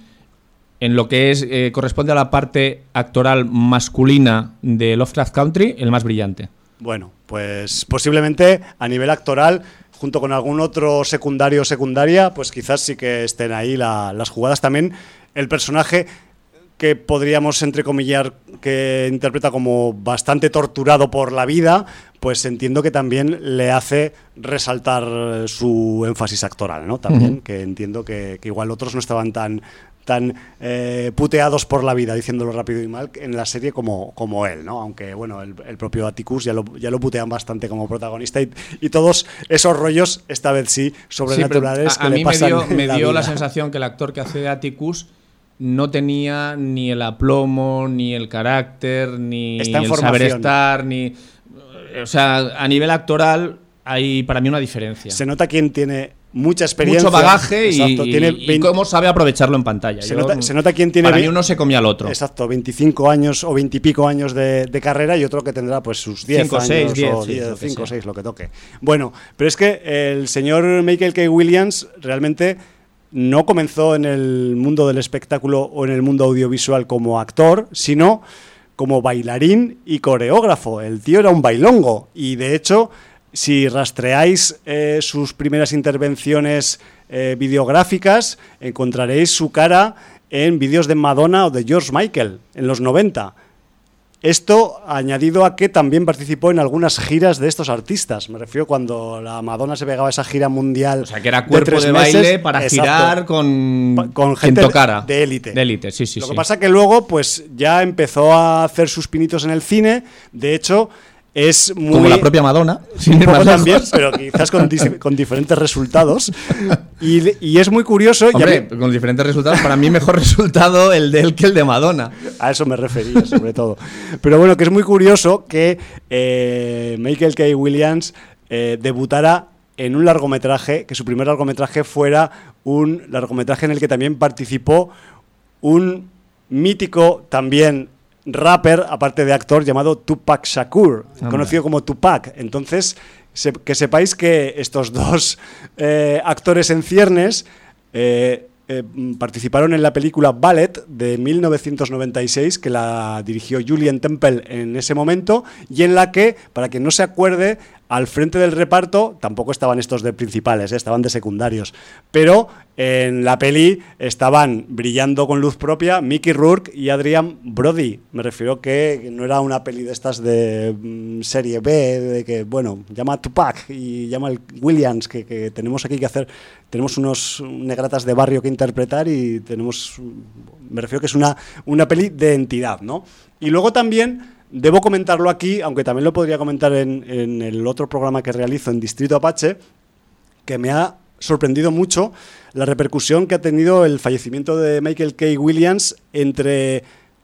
en, lo que es eh, corresponde a la parte actoral masculina de Lovecraft Country, el más brillante. Bueno, pues posiblemente a nivel actoral, junto con algún otro secundario o secundaria, pues quizás sí que estén ahí las jugadas también. El personaje que podríamos entrecomillar que interpreta como bastante torturado por la vida, pues entiendo que también le hace resaltar su énfasis actoral, ¿no? También, que entiendo que, que, igual otros no estaban tan tan eh, puteados por la vida, diciéndolo rápido y mal, en la serie como, como él, ¿no? Aunque, bueno, el, propio Atticus ya lo, ya lo putean bastante como protagonista y, todos esos rollos, esta vez sí, sobrenaturales a, mí me dio, la, sensación que el actor que hace de Atticus no tenía ni el aplomo, ni el carácter, ni el saber estar, ni... O sea, a nivel actoral hay para mí una diferencia. Se nota quién tiene mucha experiencia. Mucho bagaje y, cómo sabe aprovecharlo en pantalla. Se, nota, quién tiene... Para mí uno se comía al otro. Exacto, 25 años o 20 y pico años de, carrera y otro que tendrá pues sus 10 5, años 6, 10, o 5 o 6, lo que toque. Bueno, pero es que el señor Michael K. Williams realmente no comenzó en el mundo del espectáculo o en el mundo audiovisual como actor, sino como bailarín y coreógrafo. El tío era un bailongo y de hecho si rastreáis eh, sus primeras intervenciones eh, videográficas, encontraréis su cara en vídeos de Madonna o de George Michael en los 90. Esto añadido a que también participó en algunas giras de estos artistas. Me refiero cuando la Madonna se pegaba a esa gira mundial. O sea, que era cuerpo de, baile para girar con, con gente tocara. de élite. De élite, sí, sí. Lo que pasa que luego, pues ya empezó a hacer sus pinitos en el cine. De hecho, es muy... Como la propia Madonna. Sin también, pero quizás con, con diferentes resultados. Y, es muy curioso... Hombre, con diferentes resultados. Para mí mejor resultado el de él que el de Madonna. A eso me refería, sobre todo. Pero bueno, que es muy curioso que eh, Michael K. Williams eh, debutara en un largometraje, que su primer largometraje fuera un largometraje en el que también participó un mítico también rapper, aparte de actor, llamado Tupac Shakur, conocido como Tupac. Entonces, que sepáis que estos dos eh, actores en ciernes eh, eh, participaron en la película Ballet de 1996, que la dirigió Julian Temple en ese momento, y en la que, para que no se acuerde, al frente del reparto tampoco estaban estos de principales, ¿eh? estaban de secundarios. Pero en la peli estaban brillando con luz propia Mickey Rourke y Adrian Brody. Me refiero que no era una peli de estas de mm, serie B, de que, bueno, llama Tupac y llama al Williams, que, tenemos aquí que hacer. Tenemos unos negratas de barrio que interpretar y tenemos. Me refiero que es una, una peli de entidad, ¿no? Y luego también Debo comentarlo aquí, aunque también lo podría comentar en, el otro programa que realizo en Distrito Apache, que me ha sorprendido mucho la repercusión que ha tenido el fallecimiento de Michael K. Williams entre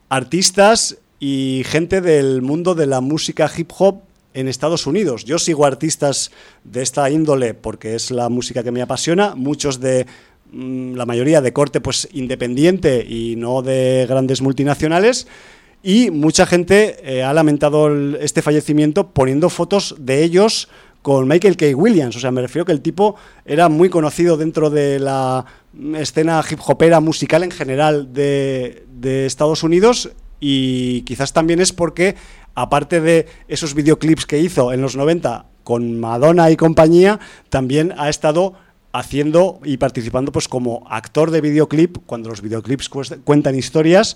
artistas y gente del mundo de la música hip hop en Estados Unidos. Yo sigo artistas de esta índole porque es la música que me apasiona, muchos de mm, la mayoría de corte pues independiente y no de grandes multinacionales y mucha gente eh, ha lamentado este fallecimiento poniendo fotos de ellos con Michael K. Williams. O sea, me refiero que el tipo era muy conocido dentro de la escena hip hopera musical en general de, Estados Unidos y quizás también es porque, aparte de esos videoclips que hizo en los 90 con Madonna y compañía, también ha estado haciendo y participando pues como actor de videoclip, cuando los videoclips cuentan historias,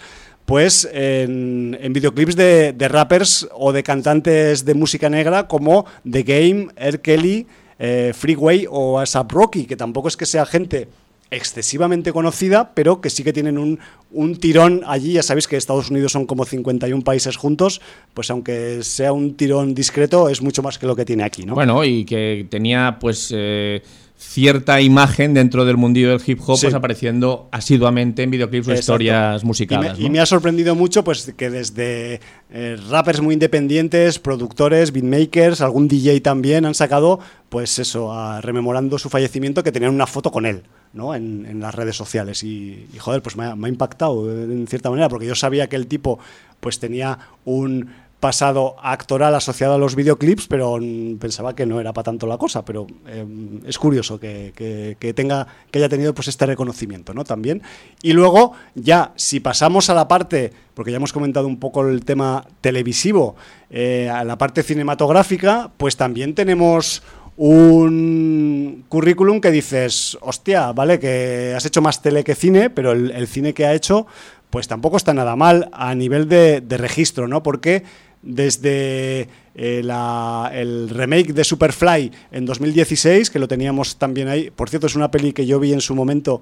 pues en, videoclips de, rappers o de cantantes de música negra como The Game, R. Kelly, eh, Freeway o ASAP Rocky, que tampoco es que sea gente excesivamente conocida, pero que sí que tienen un, un, tirón allí. Ya sabéis que Estados Unidos son como 51 países juntos, pues aunque sea un tirón discreto, es mucho más que lo que tiene aquí, ¿no? Bueno, y que tenía pues... Eh, cierta imagen dentro del mundillo del hip hop, pues apareciendo asiduamente en videoclips o historias musicales. Y me, ha sorprendido mucho pues que desde eh, rappers muy independientes, productores, beatmakers, algún DJ también han sacado, pues eso, rememorando su fallecimiento, que tenían una foto con él. ¿no? En, las redes sociales y, joder, pues me ha, me ha impactado en cierta manera porque yo sabía que el tipo pues tenía un pasado actoral asociado a los videoclips, pero pensaba que no era para tanto la cosa, pero em, es curioso que, tenga, que haya tenido pues este reconocimiento, ¿no? También. Y luego, ya, si pasamos a la parte, porque ya hemos comentado un poco el tema televisivo, eh, a la parte cinematográfica, pues también tenemos un currículum que dices, hostia, vale, que has hecho más tele que cine, pero el, cine que ha hecho, pues tampoco está nada mal a nivel de, de registro, ¿no? Porque desde eh, el remake de Superfly en 2016, que lo teníamos también ahí. Por cierto, es una peli que yo vi en su momento.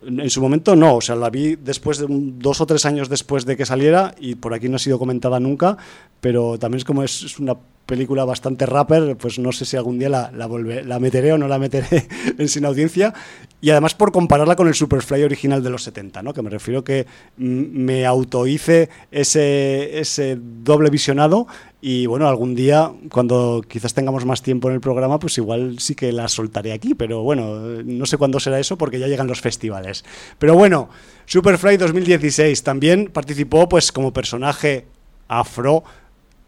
En su momento no, o sea, la vi después de dos o tres años después de que saliera y por aquí no ha sido comentada nunca, pero también es como es una película bastante rapper, pues no sé si algún día la, la meteré o no la meteré en sin audiencia. Y además por compararla con el Superfly original de los 70, ¿no? que me refiero que me autohice ese, ese doble visionado y bueno, algún día, cuando quizás tengamos más tiempo en el programa, pues igual sí que la soltaré aquí, pero bueno, no sé cuándo será eso porque ya llegan los festivales. Pero bueno, Superfly 2016 también participó pues como personaje afro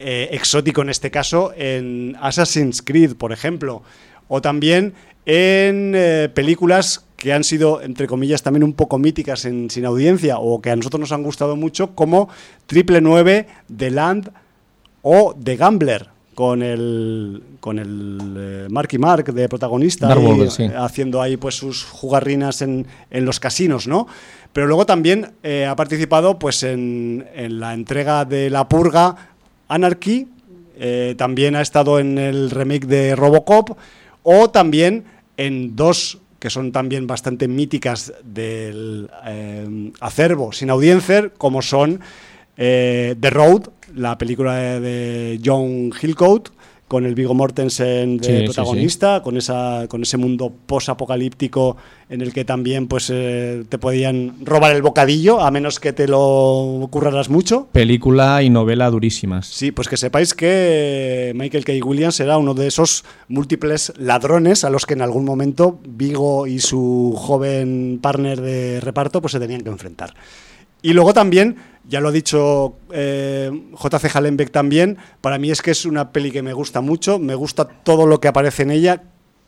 eh, exótico en este caso, en Assassin's Creed, por ejemplo, o también en eh, películas que han sido, entre comillas, también un poco míticas en, sin audiencia o que a nosotros nos han gustado mucho, como Triple 9, The Land o The Gambler, con el con el eh, Marky Mark de protagonista haciendo ahí pues sus jugarrinas en, en, los casinos, ¿no? Pero luego también ha participado pues en, en la entrega de La Purga Anarchy, eh, también ha estado en el remake de Robocop, o también en dos que son también bastante míticas del eh, acervo sin audiencia, como son The Road, la película de, John Hillcoat, con el Vigo Mortensen de protagonista, Con, esa, con ese mundo post-apocalíptico en el que también pues eh, te podían robar el bocadillo, a menos que te lo curraras mucho. Película y novela durísimas. Sí, pues que sepáis que Michael K. Williams era uno de esos múltiples ladrones a los que en algún momento Vigo y su joven partner de reparto pues se tenían que enfrentar. Y luego también, ya lo ha dicho eh, JC Hallenbeck también, para mí es que es una peli que me gusta mucho, me gusta todo lo que aparece en ella.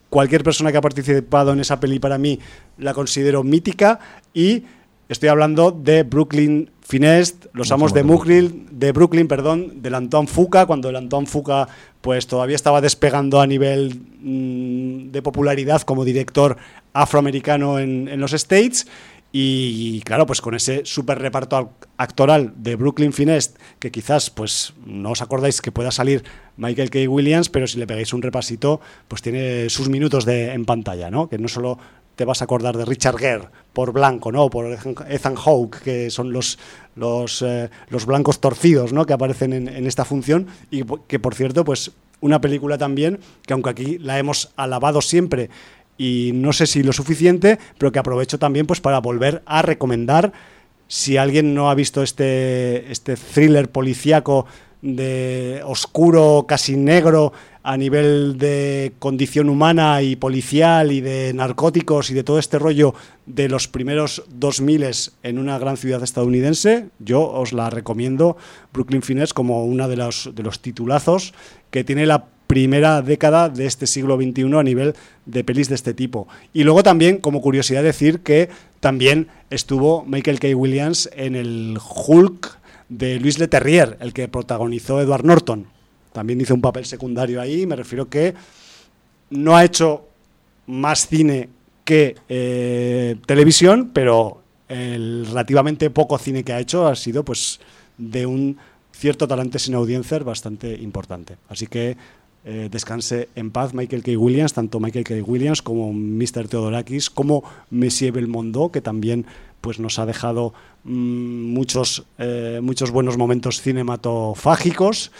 Cualquier persona que ha participado en esa peli para mí la considero mítica y estoy hablando de Brooklyn Finest, los amos de Brooklyn, de Brooklyn, perdón, del Antoine Fuca, cuando el Antoine Fuca pues todavía estaba despegando a nivel mm, de popularidad como director afroamericano en, en los States y claro, pues con ese super reparto actoral de Brooklyn Finest, que quizás pues no os acordáis que pueda salir Michael K. Williams, pero si le pegáis un repasito, pues tiene sus minutos de, en pantalla, ¿no? Que no solo te vas a acordar de Richard Gere por blanco, ¿no? Por Ethan Hawke, que son los, los, eh, los blancos torcidos, ¿no? Que aparecen en, en esta función y que, por cierto, pues una película también que aunque aquí la hemos alabado siempre y no sé si lo suficiente, pero que aprovecho también pues para volver a recomendar si alguien no ha visto este, este thriller policíaco de oscuro, casi negro, a nivel de condición humana y policial y de narcóticos y de todo este rollo de los primeros 2000 en una gran ciudad estadounidense, yo os la recomiendo, Brooklyn Finesse, como una de los, de los titulazos que tiene la primera década de este siglo XXI a nivel de pelis de este tipo. Y luego también, como curiosidad, decir que también estuvo Michael K. Williams en el Hulk de Luis Leterrier, el que protagonizó Edward Norton. También hizo un papel secundario ahí, me refiero que no ha hecho más cine que eh, televisión, pero el relativamente poco cine que ha hecho ha sido pues de un cierto talento sin audiencia bastante importante. Así que eh, descanse en paz Michael K. Williams, tanto Michael K. Williams como Mr. Theodorakis, como Monsieur Belmondo, que también pues, nos ha dejado mm, muchos, eh, muchos buenos momentos cinematofágicos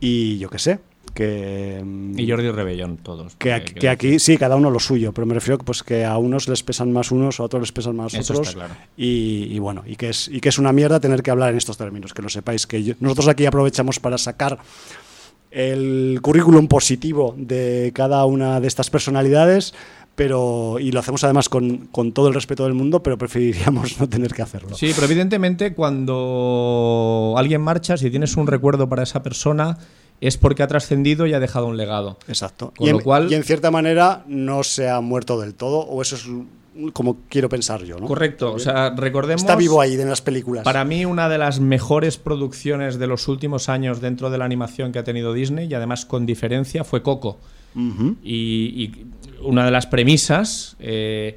y yo qué sé, que mm, y Jordi Rebellón todos que, aquí, sí cada uno lo suyo pero me refiero pues que a unos les pesan más unos a otros les pesan más otros y, bueno y que es y que es una mierda tener que hablar en estos términos que lo sepáis que nosotros aquí aprovechamos para sacar el currículum positivo de cada una de estas personalidades, pero y lo hacemos además con, todo el respeto del mundo, pero preferiríamos no tener que hacerlo. Sí, pero evidentemente cuando alguien marcha, si tienes un recuerdo para esa persona, es porque ha trascendido y ha dejado un legado. Exacto. y, en, lo cual, y en cierta manera no se ha muerto del todo, o eso es como quiero pensar yo, ¿no? Correcto, o sea, recordemos... Está vivo ahí en las películas. Para mí una de las mejores producciones de los últimos años dentro de la animación que ha tenido Disney, y además con diferencia, fue Coco. y, una de las premisas eh,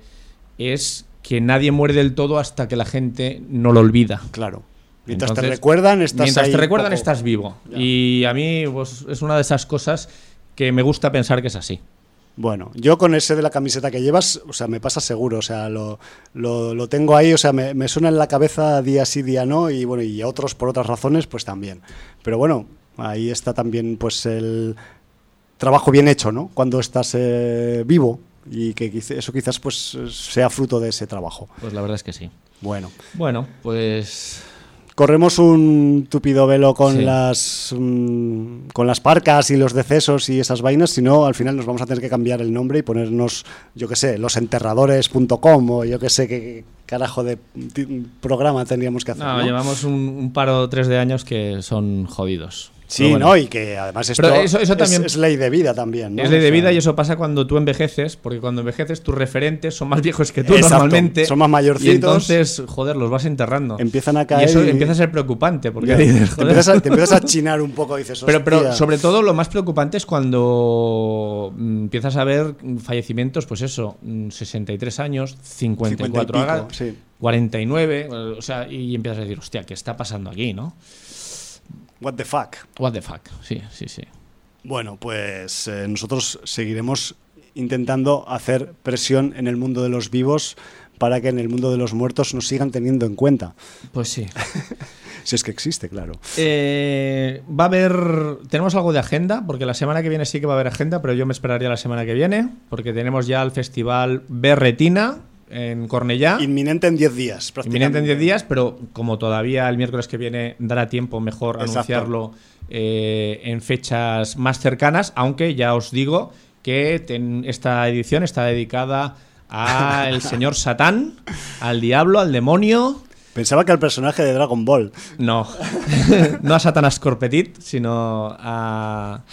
es que nadie muere del todo hasta que la gente no lo olvida. Claro. Mientras te recuerdan, estás Mientras te recuerdan, estás vivo. Y a mí pues, es una de esas cosas que me gusta pensar que es así. Bueno, yo con ese de la camiseta que llevas, o sea, me pasa seguro, o sea, lo, lo, tengo ahí, o sea, me, suena en la cabeza día sí, día no, y bueno, y otros por otras razones, pues también. Pero bueno, ahí está también, pues, el trabajo bien hecho, ¿no? Cuando estás eh, vivo y que eso quizás, pues, sea fruto de ese trabajo. Pues la verdad es que sí. Bueno. Bueno, pues corremos un tupido velo con las mm, con las parcas y los decesos y esas vainas, sino al final nos vamos a tener que cambiar el nombre y ponernos, yo qué sé, losenterradores.com o yo qué sé qué carajo de programa tendríamos que hacer. No, llevamos un, un paro tres de años que son jodidos. Sí, ¿no? Y que además esto eso, también es, ley de vida también. Es ley de vida y eso pasa cuando tú envejeces, porque cuando envejeces tus referentes son más viejos que tú normalmente. Son más mayorcitos. Y entonces, joder, los vas enterrando. Empiezan a caer. Y eso empieza a ser preocupante, porque te, empiezas a, chinar un poco, dices. Pero, pero sobre todo lo más preocupante es cuando mm, empiezas a ver fallecimientos, pues eso, 63 mm, años, 54 49, o sea, y empiezas a decir, hostia, ¿qué está pasando aquí, no? What the fuck. What the fuck, sí, sí, sí. Bueno, pues eh, nosotros seguiremos intentando hacer presión en el mundo de los vivos para que en el mundo de los muertos nos sigan teniendo en cuenta. Pues sí. Si es que existe, claro. Eh, va a haber. Tenemos algo de agenda, porque la semana que viene sí que va a haber agenda, pero yo me esperaría la semana que viene, porque tenemos ya el festival Berretina en Cornellá. Inminente en 10 días, Inminente en 10 días, pero como todavía el miércoles que viene dará tiempo mejor anunciarlo eh, en fechas más cercanas, aunque ya os digo que esta edición está dedicada al señor Satán, al diablo, al demonio. Pensaba que al personaje de Dragon Ball. No, no a Satanás Corpetit, sino a...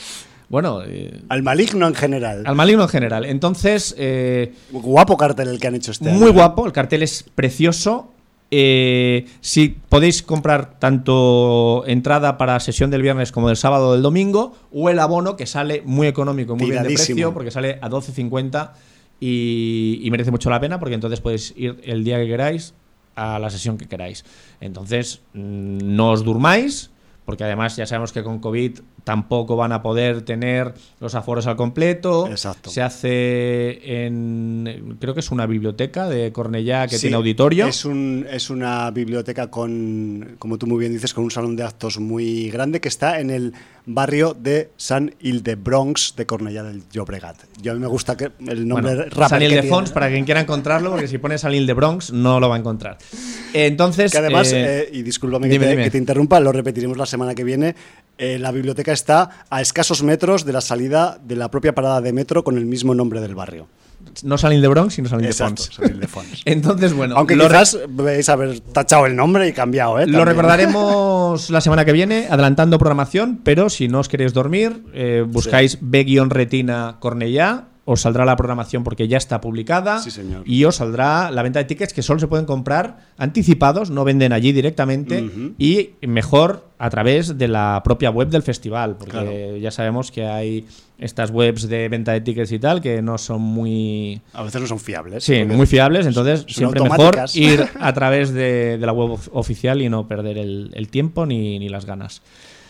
Bueno. Eh, al maligno en general. Al maligno en general. Entonces. Eh, guapo cartel el que han hecho este Muy guapo, el cartel es precioso. Eh, si podéis comprar tanto entrada para sesión del viernes como del sábado o del domingo, o el abono que sale muy económico, muy bien de precio, porque sale a 12.50 y, y merece mucho la pena, porque entonces podéis ir el día que queráis a la sesión que queráis. Entonces, mm, no os durmáis, porque además ya sabemos que con COVID tampoco van a poder tener los aforos al completo. Exacto. Se hace en, creo que es una biblioteca de Cornellá que tiene auditorio. Es, un, es una biblioteca con, como tú muy bien dices, con un salón de actos muy grande que está en el barrio de San Ildebronx de Cornellá del Llobregat. Yo a mí me gusta que el nombre bueno, San Ildefons, para quien quiera encontrarlo, porque si pone San Ildebronx no lo va a encontrar. Entonces, que además, eh, eh, y discúlpame que, que, te interrumpa, lo repetiremos la semana que viene, eh, la biblioteca está a escasos metros de la salida de la propia parada de metro con el mismo nombre del barrio. No Salín de Bronx, sino Salín de Fons. Entonces, bueno. Aunque quizás veis haber tachado el nombre y cambiado, ¿eh? Lo recordaremos la semana que viene, adelantando programación, pero si no os queréis dormir, eh, buscáis B-Retina Cornellá os saldrá la programación porque ya está publicada y os saldrá la venta de tickets que solo se pueden comprar anticipados, no venden allí directamente y mejor a través de la propia web del festival, porque ya sabemos que hay estas webs de venta de tickets y tal que no son muy... A veces no son fiables. Sí, muy fiables, entonces siempre mejor ir a través de, la web oficial y no perder el, tiempo ni, ni las ganas.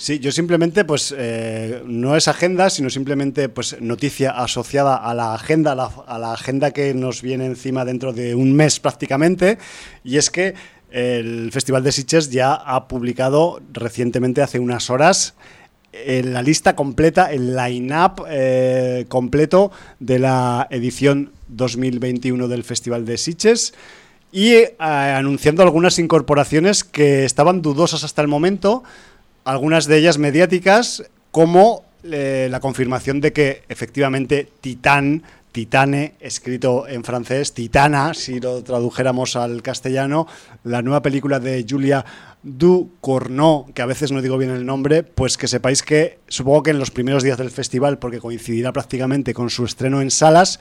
Sí, yo simplemente, pues, eh, no es agenda, sino simplemente, pues, noticia asociada a la agenda, a la, agenda que nos viene encima dentro de un mes prácticamente, y es que el Festival de Sitges ya ha publicado recientemente, hace unas horas, en la lista completa, el line-up eh, completo de la edición 2021 del Festival de Sitges y eh, anunciando algunas incorporaciones que estaban dudosas hasta el momento, algunas de ellas mediáticas, como eh, la confirmación de que efectivamente Titán, Titane, escrito en francés, Titana, si lo tradujéramos al castellano, la nueva película de Julia Ducournau, que a veces no digo bien el nombre, pues que sepáis que supongo que en los primeros días del festival, porque coincidirá prácticamente con su estreno en salas,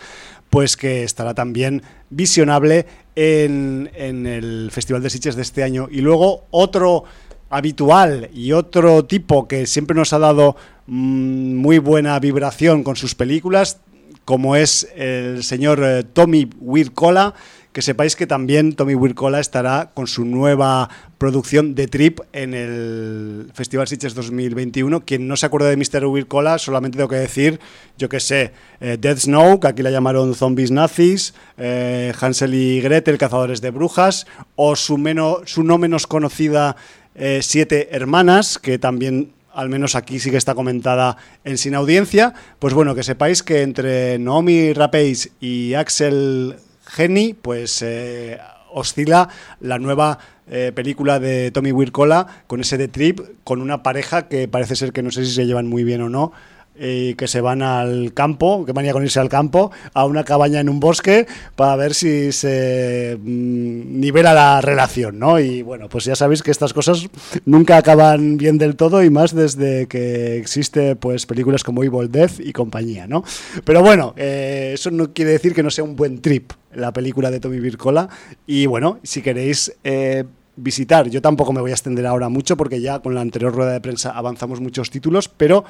pues que estará también visionable en, en el Festival de Sitges de este año. Y luego otro habitual y otro tipo que siempre nos ha dado mm, muy buena vibración con sus películas, como es el señor eh, Tommy Wirkola, que sepáis que también Tommy Wirkola estará con su nueva producción de Trip en el Festival Sitges 2021. Quien no se acuerda de Mr. Wirkola, solamente tengo que decir, yo que sé, eh, Dead Snow, que aquí la llamaron Zombies Nazis, eh, Hansel y Gretel, Cazadores de Brujas, o su, menos, su no menos conocida eh, Siete Hermanas, que también al menos aquí sí que está comentada en Sin Audiencia. Pues bueno, que sepáis que entre Naomi Rapace y Axel Geni, pues eh, oscila la nueva eh, película de Tommy Wirkola con ese de Trip, con una pareja que parece ser que no sé si se llevan muy bien o no, y que se van al campo, que manía con irse al campo, a una cabaña en un bosque para ver si se mm, nivela la relación, ¿no? Y bueno, pues ya sabéis que estas cosas nunca acaban bien del todo y más desde que existe pues películas como Evil Death y compañía, ¿no? Pero bueno, eh, eso no quiere decir que no sea un buen trip la película de Tommy Vircola y bueno, si queréis eh, visitar, yo tampoco me voy a extender ahora mucho porque ya con la anterior rueda de prensa avanzamos muchos títulos, pero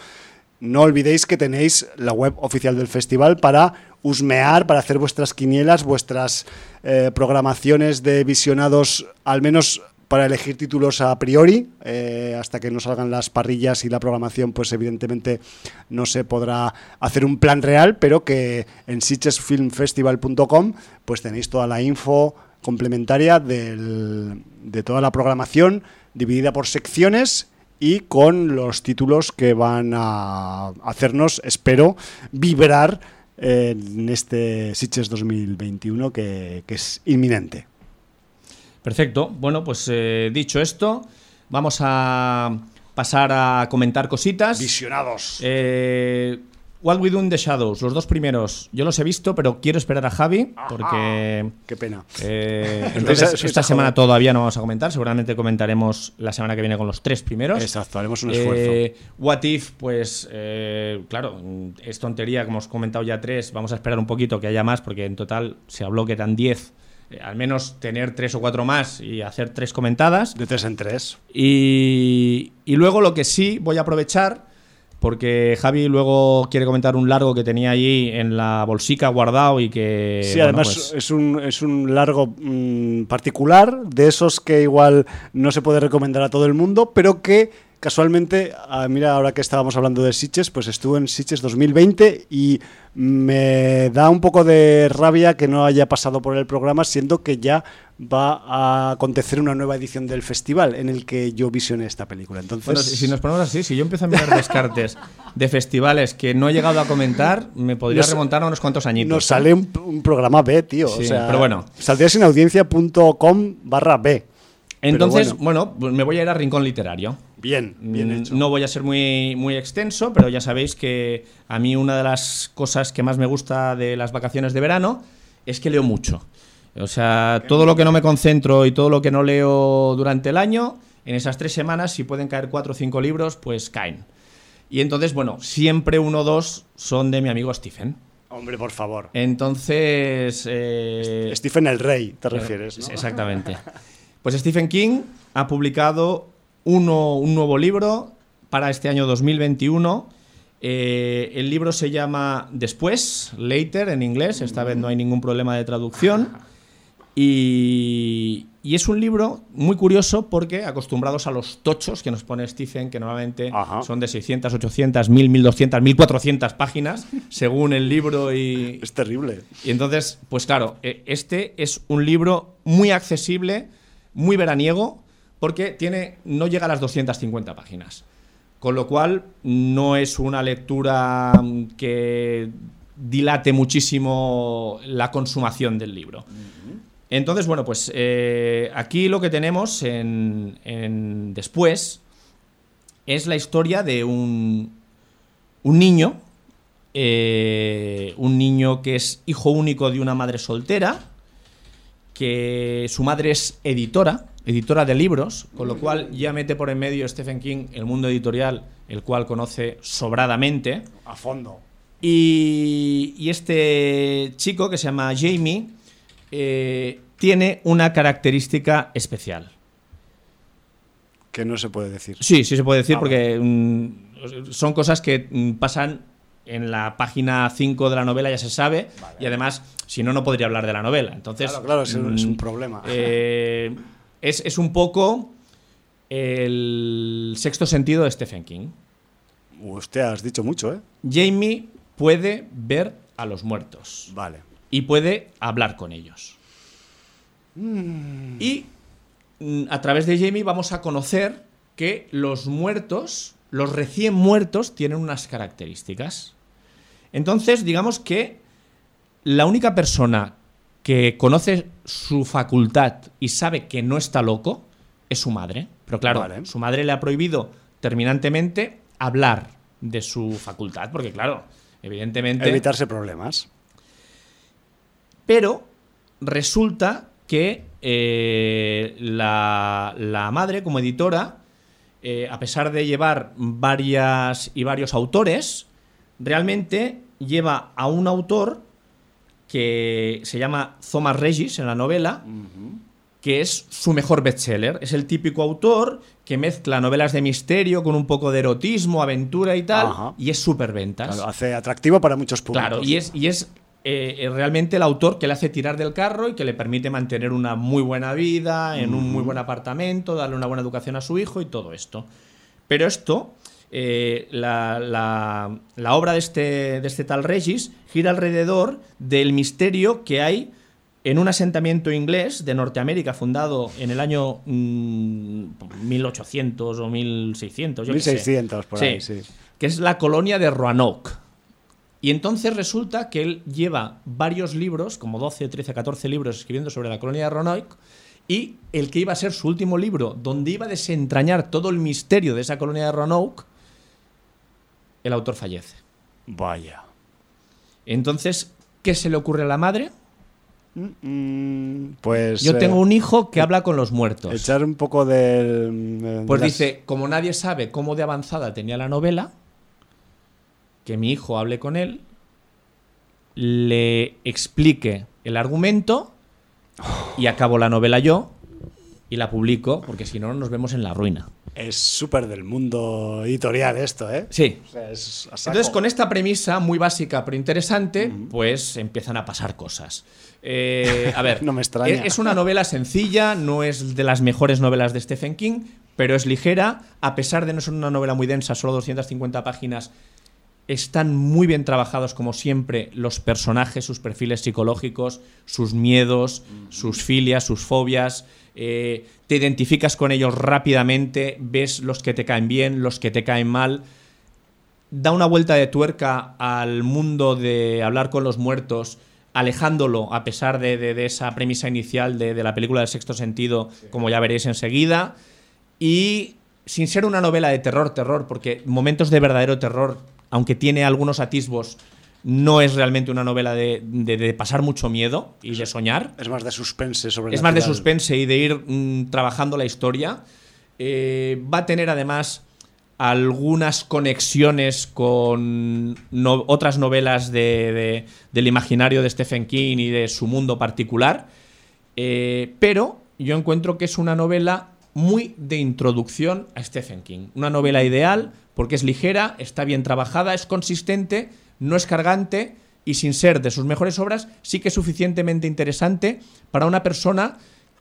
no olvidéis que tenéis la web oficial del festival para husmear, para hacer vuestras quinielas, vuestras eh, programaciones de visionados, al menos para elegir títulos a priori, eh, hasta que no salgan las parrillas y la programación, pues evidentemente no se podrá hacer un plan real, pero que en sitchesfilmfestival.com pues tenéis toda la info, complementaria de toda la programación, dividida por secciones y con los títulos que van a hacernos, espero, vibrar en este Sitges 2021 que, es inminente. Perfecto. Bueno, pues eh, dicho esto, vamos a pasar a comentar cositas. Visionados. Eh, What We Do in the Shadows, los dos primeros, yo los he visto, pero quiero esperar a Javi porque. Qué pena. Eh, entonces, esta semana todavía no vamos a comentar, seguramente comentaremos la semana que viene con los tres primeros. Exacto, haremos un esfuerzo. Eh, What If, pues, eh, claro, es tontería, como hemos comentado ya tres, vamos a esperar un poquito que haya más, porque en total se habló que eran diez al menos tener tres o cuatro más y hacer tres comentadas. De tres en tres. Y, y luego lo que sí voy a aprovechar porque Javi luego quiere comentar un largo que tenía allí en la bolsica guardado y que... Sí, además pues es, un, es un largo mm, particular, de esos que igual no se puede recomendar a todo el mundo, pero que casualmente, ah, mira, ahora que estábamos hablando de Sitches, pues estuve en Sitches 2020 y me da un poco de rabia que no haya pasado por el programa, siendo que ya va a acontecer una nueva edición del festival en el que yo visioné esta película. Entonces, si nos ponemos así, si yo empiezo a mirar descartes de festivales que no he llegado a comentar, me podría remontar a unos cuantos añitos. Nos sale un, programa B, tío. o sea, pero bueno. Saldríasinaudiencia.com barra B. Entonces, bueno. pues me voy a ir a Rincón Literario. Bien, bien mm, hecho. No voy a ser muy, muy extenso, pero ya sabéis que a mí una de las cosas que más me gusta de las vacaciones de verano es que leo mucho. O sea, todo lo que no me concentro y todo lo que no leo durante el año, en esas tres semanas, si pueden caer cuatro o cinco libros, pues caen. Y entonces, bueno, siempre uno o dos son de mi amigo Stephen. Hombre, por favor. Entonces... Eh, Stephen el Rey, te refieres, ¿no? Exactamente. Pues Stephen King ha publicado uno, un nuevo libro para este año 2021. Eh, el libro se llama Después, Later en inglés, esta vez no hay ningún problema de traducción. Y, es un libro muy curioso porque, acostumbrados a los tochos que nos pone Stephen, que normalmente son de 600, 800, 1000, 1200, 1400 páginas, según el libro y... Es terrible. Y entonces, pues claro, e, este es un libro muy accesible, muy veraniego, porque tiene, no llega a las 250 páginas. Con lo cual, no es una lectura que dilate muchísimo la consumación del libro. Entonces, bueno, pues eh, aquí lo que tenemos en, después es la historia de un, un niño, eh, un niño que es hijo único de una madre soltera, que su madre es editora, editora de libros, con lo cual ya mete por en medio Stephen King el mundo editorial, el cual conoce sobradamente. A fondo. Y, y este chico que se llama Jamie, eh, tiene una característica especial. Que no se puede decir. Sí, sí se puede decir ah, porque mm, son cosas que mm, pasan en la página 5 de la novela, ya se sabe, y además, si no, no podría hablar de la novela. Entonces, claro, claro, es, un mm, problema. Eh, es, es, un poco el sexto sentido de Stephen King. Usted has dicho mucho, ¿eh? Jamie puede ver a los muertos. Vale y puede hablar con ellos. Y mm, a través de Jamie vamos a conocer que los muertos, los recién muertos, tienen unas características. Entonces, digamos que la única persona que conoce su facultad y sabe que no está loco es su madre. Pero claro, su madre le ha prohibido terminantemente hablar de su facultad, porque claro, evidentemente... Evitarse problemas. Pero resulta que eh, la, madre, como editora, eh, a pesar de llevar varias y varios autores, realmente lleva a un autor que se llama Thomas Regis en la novela, que es su mejor bestseller. Es el típico autor que mezcla novelas de misterio con un poco de erotismo, aventura y tal, y es súper ventas. hace atractivo para muchos públicos. Claro, y es, y es eh, realmente el autor que le hace tirar del carro y que le permite mantener una muy buena vida, en un muy buen apartamento, darle una buena educación a su hijo y todo esto. Pero esto, eh, la, obra de este, de este tal Regis gira alrededor del misterio que hay en un asentamiento inglés de Norteamérica fundado en el año 1800 mm, o 1600. 1600, por ahí, sí. Que es la colonia de Roanoke. Y entonces resulta que él lleva varios libros, como 12, 13, 14 libros escribiendo sobre la colonia de Roanoke, y el que iba a ser su último libro, donde iba a desentrañar todo el misterio de esa colonia de Roanoke, el autor fallece. Vaya. Entonces, ¿qué se le ocurre a la madre? Mm, pues. Yo tengo eh, un hijo que habla con los muertos. Echar un poco del. pues dice: como nadie sabe cómo de avanzada tenía la novela, que mi hijo hable con él, le explique el argumento y acabo la novela yo y la publico, porque si no nos vemos en la ruina. Es súper del mundo editorial esto, ¿eh? Sí. Entonces, con esta premisa muy básica pero interesante, pues empiezan a pasar cosas. Eh, a ver, no me extraña. Es una novela sencilla, no es de las mejores novelas de Stephen King, pero es ligera, a pesar de no ser una novela muy densa, solo 250 páginas, están muy bien trabajados, como siempre, los personajes, sus perfiles psicológicos, sus miedos, sus filias, sus fobias. Eh, te identificas con ellos rápidamente, ves los que te caen bien, los que te caen mal. Da una vuelta de tuerca al mundo de hablar con los muertos, alejándolo, a pesar de, esa premisa inicial de, la película del sexto sentido, como ya veréis enseguida. Y sin ser una novela de terror, terror, porque momentos de verdadero terror, aunque tiene algunos atisbos, no es realmente una novela de, pasar mucho miedo y de soñar. Es más de suspense sobre Es más de suspense y de ir mm, trabajando la historia. Eh, va a tener además algunas conexiones con otras novelas del imaginario de Stephen King y de su mundo particular. Eh, pero yo encuentro que es una novela muy de introducción a Stephen King. Una novela ideal porque es ligera, está bien trabajada, es consistente no es cargante y sin ser de sus mejores obras, sí que es suficientemente interesante para una persona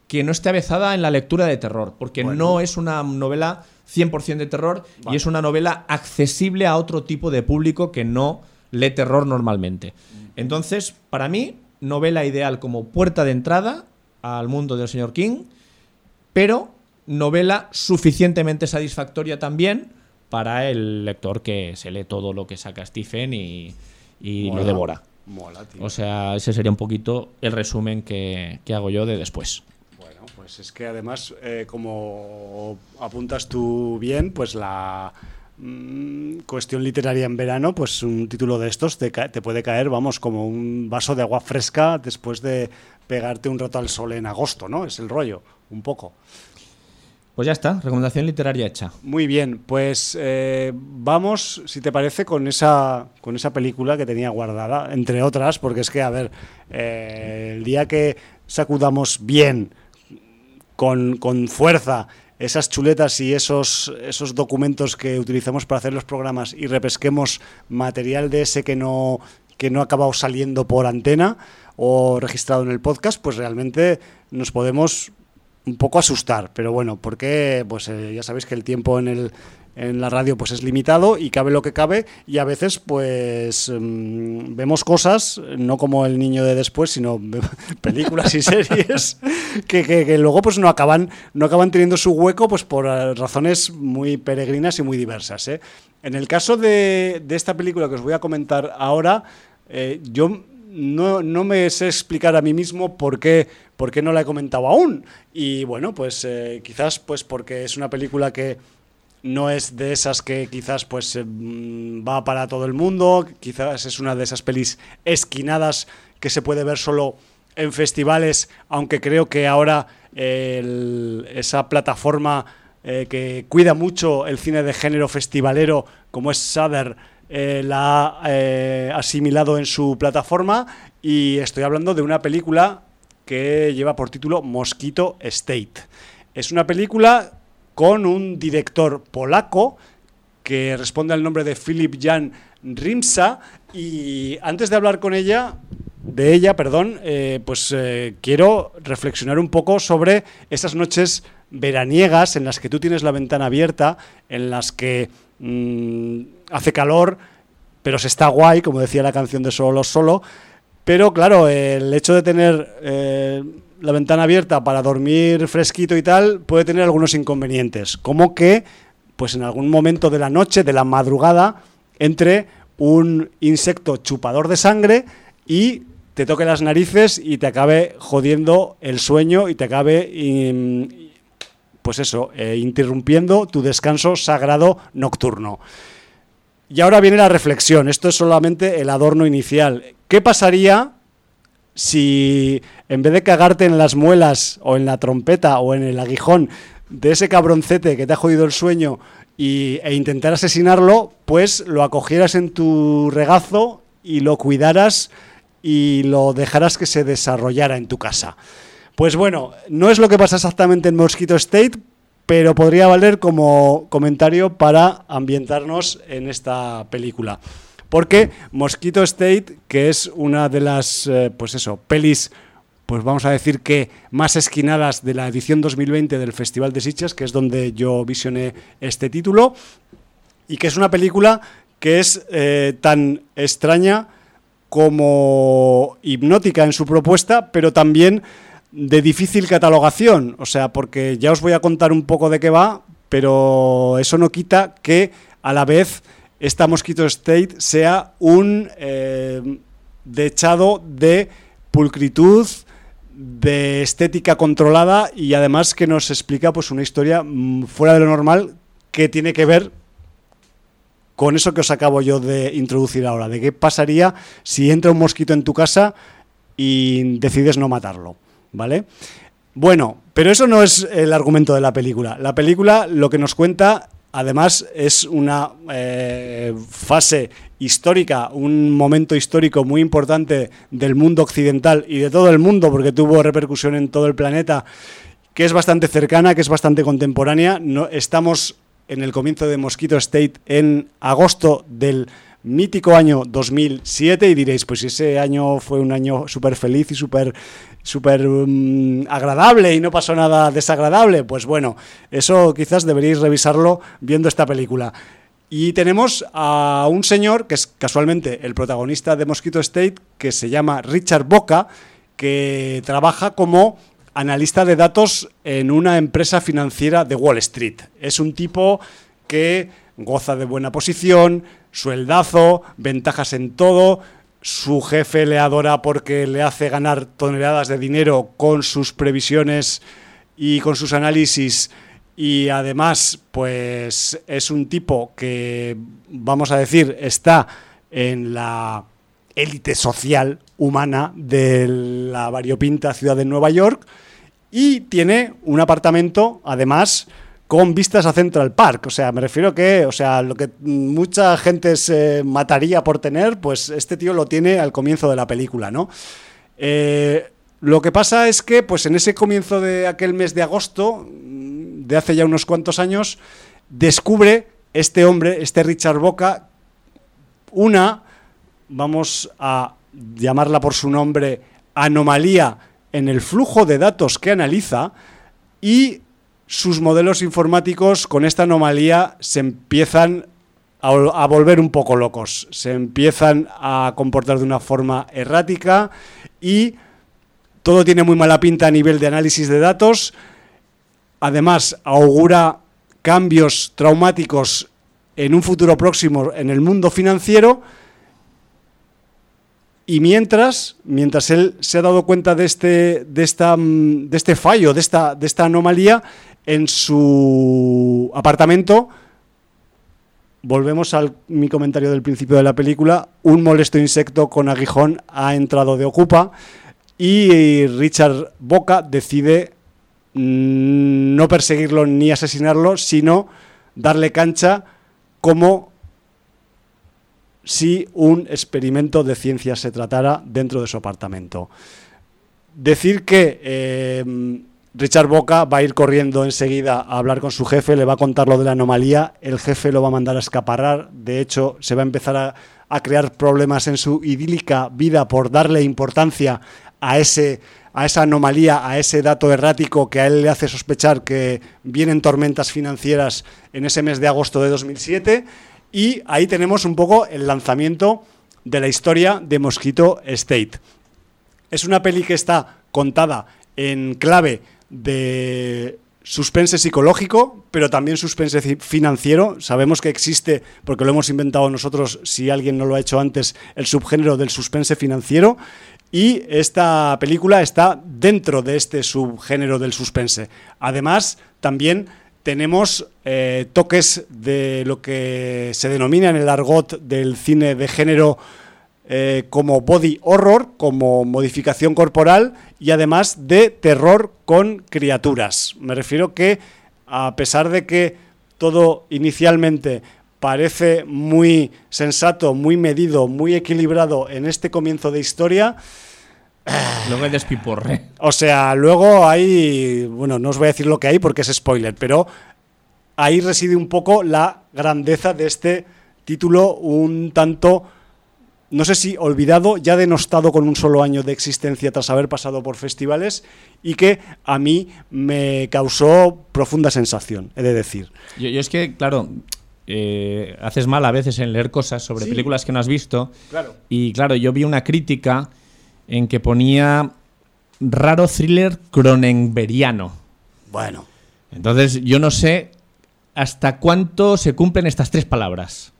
que no esté avezada en la lectura de terror, porque no es una novela 100% de terror y es una novela accesible a otro tipo de público que no lee terror normalmente. Entonces, para mí, novela ideal como puerta de entrada al mundo del señor King, pero novela suficientemente satisfactoria también para el lector que se lee todo lo que saca Stephen y, lo devora. O sea, ese sería un poquito el resumen que, hago yo de después. Bueno, pues es que además, eh, como apuntas tú bien, pues la mm, cuestión literaria en verano, pues un título de estos te, te puede caer, vamos, como un vaso de agua fresca después de pegarte un rato al sol en agosto, ¿no? Es el rollo, un poco. Pues ya está, recomendación literaria hecha. Muy bien, pues eh, vamos, si te parece, con esa, con esa película que tenía guardada, entre otras, porque es que, a ver, eh, el día que sacudamos bien, con, con, fuerza, esas chuletas y esos, esos documentos que utilizamos para hacer los programas y repesquemos material de ese que no, que no ha acabado saliendo por antena o registrado en el podcast, pues realmente nos podemos un poco asustar, pero bueno, porque pues eh, ya sabéis que el tiempo en el en la radio pues es limitado y cabe lo que cabe y a veces pues mm, vemos cosas no como el niño de después sino películas y series que, que, luego pues no acaban no acaban teniendo su hueco pues por eh, razones muy peregrinas y muy diversas ¿eh? en el caso de, de, esta película que os voy a comentar ahora yo no, no, me sé explicar a mí mismo por qué, por qué no la he comentado aún. Y bueno, pues eh, quizás pues porque es una película que no es de esas que quizás pues eh, va para todo el mundo, quizás es una de esas pelis esquinadas que se puede ver solo en festivales, aunque creo que ahora esa plataforma eh, que cuida mucho el cine de género festivalero como es Sader eh, la ha eh, asimilado en su plataforma y estoy hablando de una película que lleva por título Mosquito State. Es una película con un director polaco que responde al nombre de Filip Jan Rimsa y antes de hablar con ella de ella, perdón, eh, pues quiero reflexionar un poco sobre esas noches veraniegas en las que tú tienes la ventana abierta, en las que mm, hace calor, pero se está guay, como decía la canción de Solo Solo, Pero claro, el hecho de tener eh, la ventana abierta para dormir fresquito y tal puede tener algunos inconvenientes, como que pues en algún momento de la noche, de la madrugada, entre un insecto chupador de sangre y te toque las narices y te acabe jodiendo el sueño y te acabe pues eso, eh, interrumpiendo tu descanso sagrado nocturno. Y ahora viene la reflexión, esto es solamente el adorno inicial. ¿Qué pasaría si en vez de cagarte en las muelas o en la trompeta o en el aguijón de ese cabroncete que te ha jodido el sueño y, e intentar asesinarlo, pues lo acogieras en tu regazo y lo cuidaras y lo dejaras que se desarrollara en tu casa? Pues bueno, no es lo que pasa exactamente en Mosquito State, pero podría valer como comentario para ambientarnos en esta película. Porque Mosquito State, que es una de las, eh, pues eso, pelis, pues vamos a decir que más esquinadas de la edición 2020 del Festival de Sitges, que es donde yo visioné este título, y que es una película que es eh, tan extraña como hipnótica en su propuesta, pero también de difícil catalogación, o sea, porque ya os voy a contar un poco de qué va, pero eso no quita que a la vez esta Mosquito State sea un eh, dechado de pulcritud, de estética controlada y además que nos explica pues una historia mm, fuera de lo normal que tiene que ver con eso que os acabo yo de introducir ahora, de qué pasaría si entra un mosquito en tu casa y decides no matarlo. ¿Vale? Bueno, pero eso no es el argumento de la película. La película lo que nos cuenta, además, es una eh, fase histórica, un momento histórico muy importante del mundo occidental y de todo el mundo, porque tuvo repercusión en todo el planeta, que es bastante cercana, que es bastante contemporánea. No, estamos en el comienzo de Mosquito State en agosto del mítico año 2007 y diréis, pues ese año fue un año súper feliz y súper súper mm, agradable y no pasó nada desagradable, pues bueno, eso quizás deberíais revisarlo viendo esta película. Y tenemos a un señor que es casualmente el protagonista de Mosquito State, que se llama Richard Boca, que trabaja como analista de datos en una empresa financiera de Wall Street. Es un tipo que goza de buena posición, sueldazo, ventajas en todo, su jefe le adora porque le hace ganar toneladas de dinero con sus previsiones y con sus análisis. Y además pues es un tipo que vamos a decir está en la élite social humana de la variopinta ciudad de Nueva York y tiene un apartamento además con vistas a Central Park. O sea, me refiero que, o sea, lo que mucha gente se mataría por tener, pues este tío lo tiene al comienzo de la película, ¿no? Eh, lo que pasa es que, pues en ese comienzo de aquel mes de agosto, de hace ya unos cuantos años, descubre este hombre, este Richard Boca, una, vamos a llamarla por su nombre, anomalía en el flujo de datos que analiza y sus modelos informáticos con esta anomalía se empiezan a, volver un poco locos, se empiezan a comportar de una forma errática y todo tiene muy mala pinta a nivel de análisis de datos. Además, augura cambios traumáticos en un futuro próximo en el mundo financiero. Y mientras, mientras él se ha dado cuenta de este, de esta, de este fallo, de esta, de esta anomalía, en su apartamento, volvemos a mi comentario del principio de la película, un molesto insecto con aguijón ha entrado de ocupa y Richard Boca decide mm, no perseguirlo ni asesinarlo, sino darle cancha como si un experimento de ciencia se tratara dentro de su apartamento. Decir que eh, Richard Boca va a ir corriendo enseguida a hablar con su jefe, le va a contar lo de la anomalía, el jefe lo va a mandar a escaparrar, de hecho se va a empezar a, crear problemas en su idílica vida por darle importancia a, ese, a esa anomalía, a ese dato errático que a él le hace sospechar que vienen tormentas financieras en ese mes de agosto de 2007 y ahí tenemos un poco el lanzamiento de la historia de Mosquito State. Es una peli que está contada en clave de suspense psicológico, pero también suspense financiero. Sabemos que existe, porque lo hemos inventado nosotros, si alguien no lo ha hecho antes, el subgénero del suspense financiero. Y esta película está dentro de este subgénero del suspense. Además, también tenemos eh, toques de lo que se denomina en el argot del cine de género eh, como body horror, como modificación corporal y además de terror con criaturas. Me refiero que a pesar de que todo inicialmente parece muy sensato, muy medido, muy equilibrado en este comienzo de historia, Luego hay despiporre. O sea, luego hay. Bueno, no os voy a decir lo que hay porque es spoiler, pero ahí reside un poco la grandeza de este título, un tanto no sé si olvidado, ya denostado con un solo año de existencia tras haber pasado por festivales y que a mí me causó profunda sensación, he de decir. Yo, es que, claro, eh, haces mal a veces en leer cosas sobre películas que no has visto. Claro. Y claro, yo vi una crítica en que ponía raro thriller cronenberiano. Bueno. Entonces, yo no sé hasta cuánto se cumplen estas tres palabras.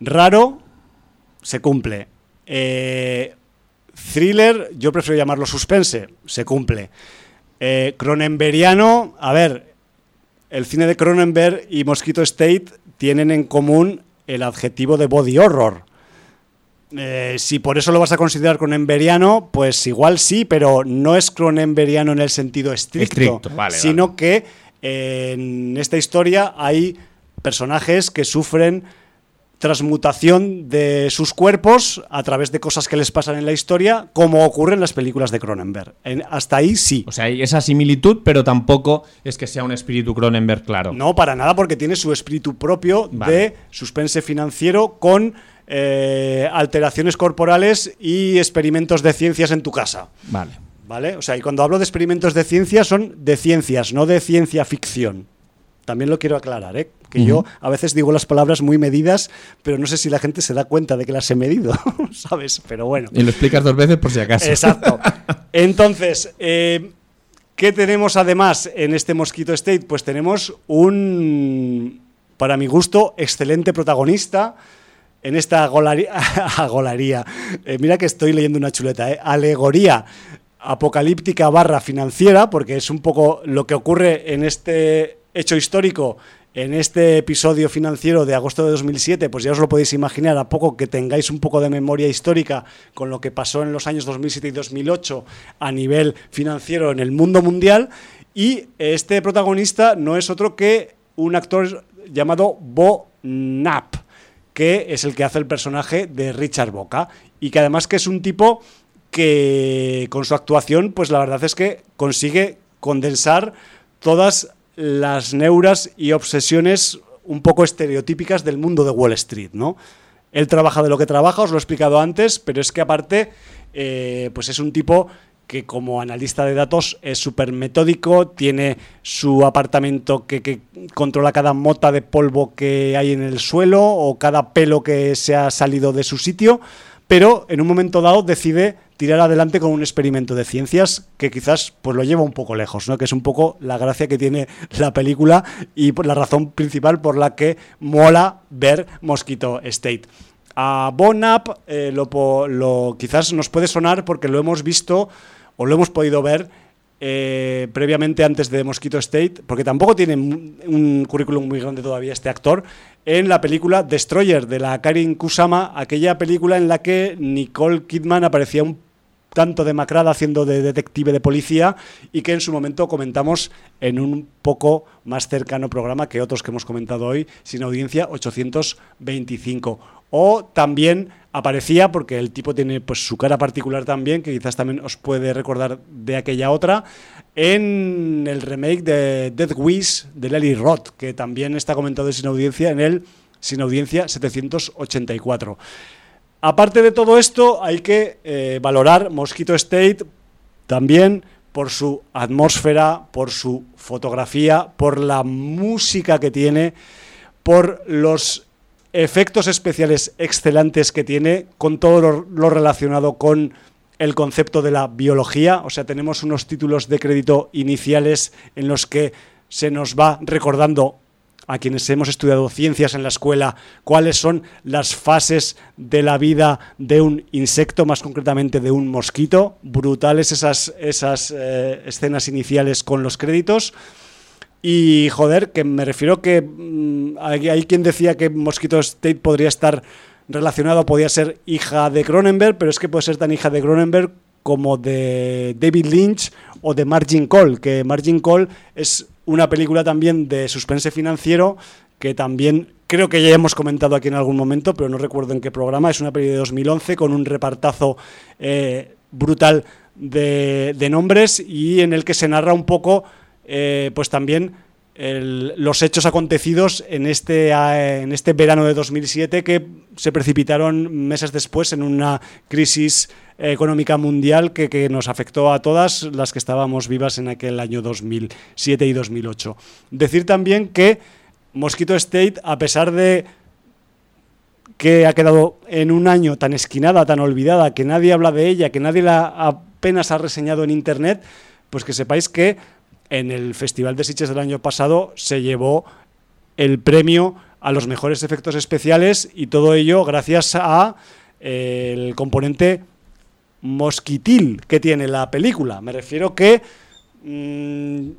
Raro, se cumple. Eh, thriller, yo prefiero llamarlo suspense, se cumple. Eh, Cronenberiano, a ver, el cine de Cronenberg y Mosquito State tienen en común el adjetivo de body horror. Eh, si por eso lo vas a considerar cronenberiano, pues igual sí, pero no es cronenberiano en el sentido estricto, sino que en esta historia hay personajes que sufren transmutación de sus cuerpos a través de cosas que les pasan en la historia, como ocurre en las películas de Cronenberg. hasta ahí sí. O sea, hay esa similitud, pero tampoco es que sea un espíritu Cronenberg, claro. No, para nada, porque tiene su espíritu propio de suspense financiero con eh, alteraciones corporales y experimentos de ciencias en tu casa. Vale. ¿Vale? O sea, y cuando hablo de experimentos de ciencias son de ciencias, no de ciencia ficción. También lo quiero aclarar, ¿eh? que yo a veces digo las palabras muy medidas, pero no sé si la gente se da cuenta de que las he medido, ¿sabes? Pero bueno. Y lo explicas dos veces por si acaso. Exacto. Entonces, eh, ¿qué tenemos además en este Mosquito State? Pues tenemos un, para mi gusto, excelente protagonista en esta golaría. Eh, mira que estoy leyendo una chuleta, ¿eh? alegoría apocalíptica barra financiera, porque es un poco lo que ocurre en este hecho histórico en este episodio financiero de agosto de 2007, pues ya os lo podéis imaginar, a poco que tengáis un poco de memoria histórica con lo que pasó en los años 2007 y 2008 a nivel financiero en el mundo mundial. Y este protagonista no es otro que un actor llamado Bo Knapp, que es el que hace el personaje de Richard Boca y que además que es un tipo que con su actuación, pues la verdad es que consigue condensar todas las neuras y obsesiones un poco estereotípicas del mundo de Wall Street, ¿no? Él trabaja de lo que trabaja, os lo he explicado antes, pero es que aparte, eh, pues es un tipo que como analista de datos es súper metódico, tiene su apartamento que, que, controla cada mota de polvo que hay en el suelo o cada pelo que se ha salido de su sitio, pero en un momento dado decide tirar adelante con un experimento de ciencias que quizás pues lo lleva un poco lejos, ¿no? que es un poco la gracia que tiene la película y la razón principal por la que mola ver Mosquito State. A Bonap eh, lo, quizás nos puede sonar porque lo hemos visto o lo hemos podido ver eh, previamente antes de Mosquito State, porque tampoco tiene un currículum muy grande todavía este actor, en la película Destroyer de la Karin Kusama, aquella película en la que Nicole Kidman aparecía un tanto demacrada haciendo de detective de policía y que en su momento comentamos en un poco más cercano programa que otros que hemos comentado hoy, sin audiencia 825. O también aparecía, porque el tipo tiene pues su cara particular también, que quizás también os puede recordar de aquella otra, en el remake de Death Wish de Lely Roth, que también está comentado sin audiencia en el sin audiencia 784. Aparte de todo esto, hay que eh, valorar Mosquito State también por su atmósfera, por su fotografía, por la música que tiene, por los efectos especiales excelentes que tiene, con todo lo, relacionado con el concepto de la biología, o sea, tenemos unos títulos de crédito iniciales en los que se nos va recordando a quienes hemos estudiado ciencias en la escuela cuáles son las fases de la vida de un insecto, más concretamente de un mosquito. Brutales esas, esas eh, escenas iniciales con los créditos. Y joder, que me refiero que mm, hay, quien decía que Mosquito State podría estar relacionado, podría ser hija de Cronenberg, pero es que puede ser tan hija de Cronenberg como de David Lynch o de Margin Call, que Margin Call es una película también de suspense financiero que también creo que ya hemos comentado aquí en algún momento, pero no recuerdo en qué programa. Es una película de 2011 con un repartazo eh, brutal de, nombres y en el que se narra un poco, eh, pues también los hechos acontecidos en este, en este verano de 2007 que se precipitaron meses después en una crisis económica mundial que, nos afectó a todas las que estábamos vivas en aquel año 2007 y 2008. Decir también que Mosquito State, a pesar de que ha quedado en un año tan esquinada, tan olvidada, que nadie habla de ella, que nadie la apenas ha reseñado en Internet, pues que sepáis que en el Festival de Sitges del año pasado se llevó el premio a los mejores efectos especiales y todo ello gracias a eh, el componente mosquitil que tiene la película. Me refiero que mm,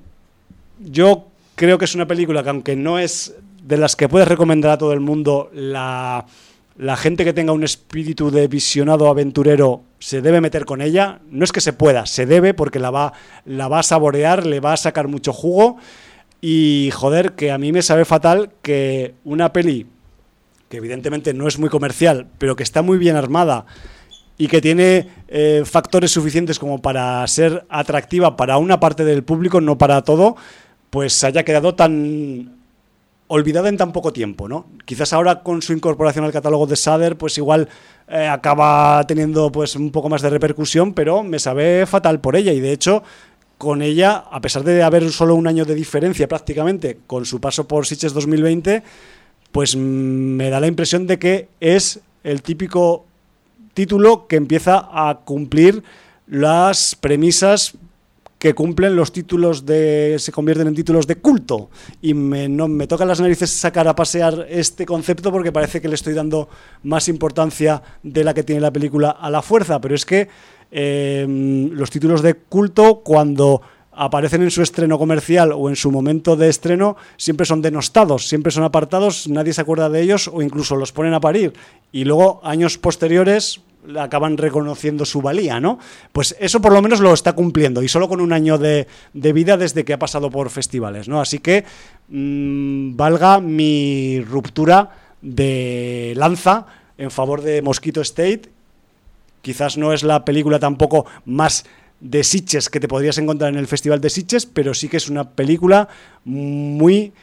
yo creo que es una película que aunque no es de las que puedes recomendar a todo el mundo, la la gente que tenga un espíritu de visionado aventurero se debe meter con ella. No es que se pueda, se debe porque la va, la va a saborear, le va a sacar mucho jugo. Y joder, que a mí me sabe fatal que una peli que evidentemente no es muy comercial, pero que está muy bien armada y que tiene eh, factores suficientes como para ser atractiva para una parte del público, no para todo, pues haya quedado tan olvidada en tan poco tiempo, ¿no? Quizás ahora con su incorporación al catálogo de Sader, pues igual eh, acaba teniendo pues un poco más de repercusión, pero me sabe fatal por ella y de hecho con ella, a pesar de haber solo un año de diferencia prácticamente con su paso por Sitges 2020, pues me da la impresión de que es el típico título que empieza a cumplir las premisas que cumplen los títulos de. se convierten en títulos de culto. Y me, no, me tocan las narices sacar a pasear este concepto porque parece que le estoy dando más importancia de la que tiene la película a la fuerza. Pero es que eh, los títulos de culto, cuando aparecen en su estreno comercial o en su momento de estreno, siempre son denostados, siempre son apartados, nadie se acuerda de ellos o incluso los ponen a parir. Y luego, años posteriores, acaban reconociendo su valía, ¿no? Pues eso por lo menos lo está cumpliendo y solo con un año de, vida desde que ha pasado por festivales, ¿no? Así que mm, valga mi ruptura de lanza en favor de Mosquito State. Quizás no es la película tampoco más de Sitges que te podrías encontrar en el Festival de Sitges, pero sí que es una película muy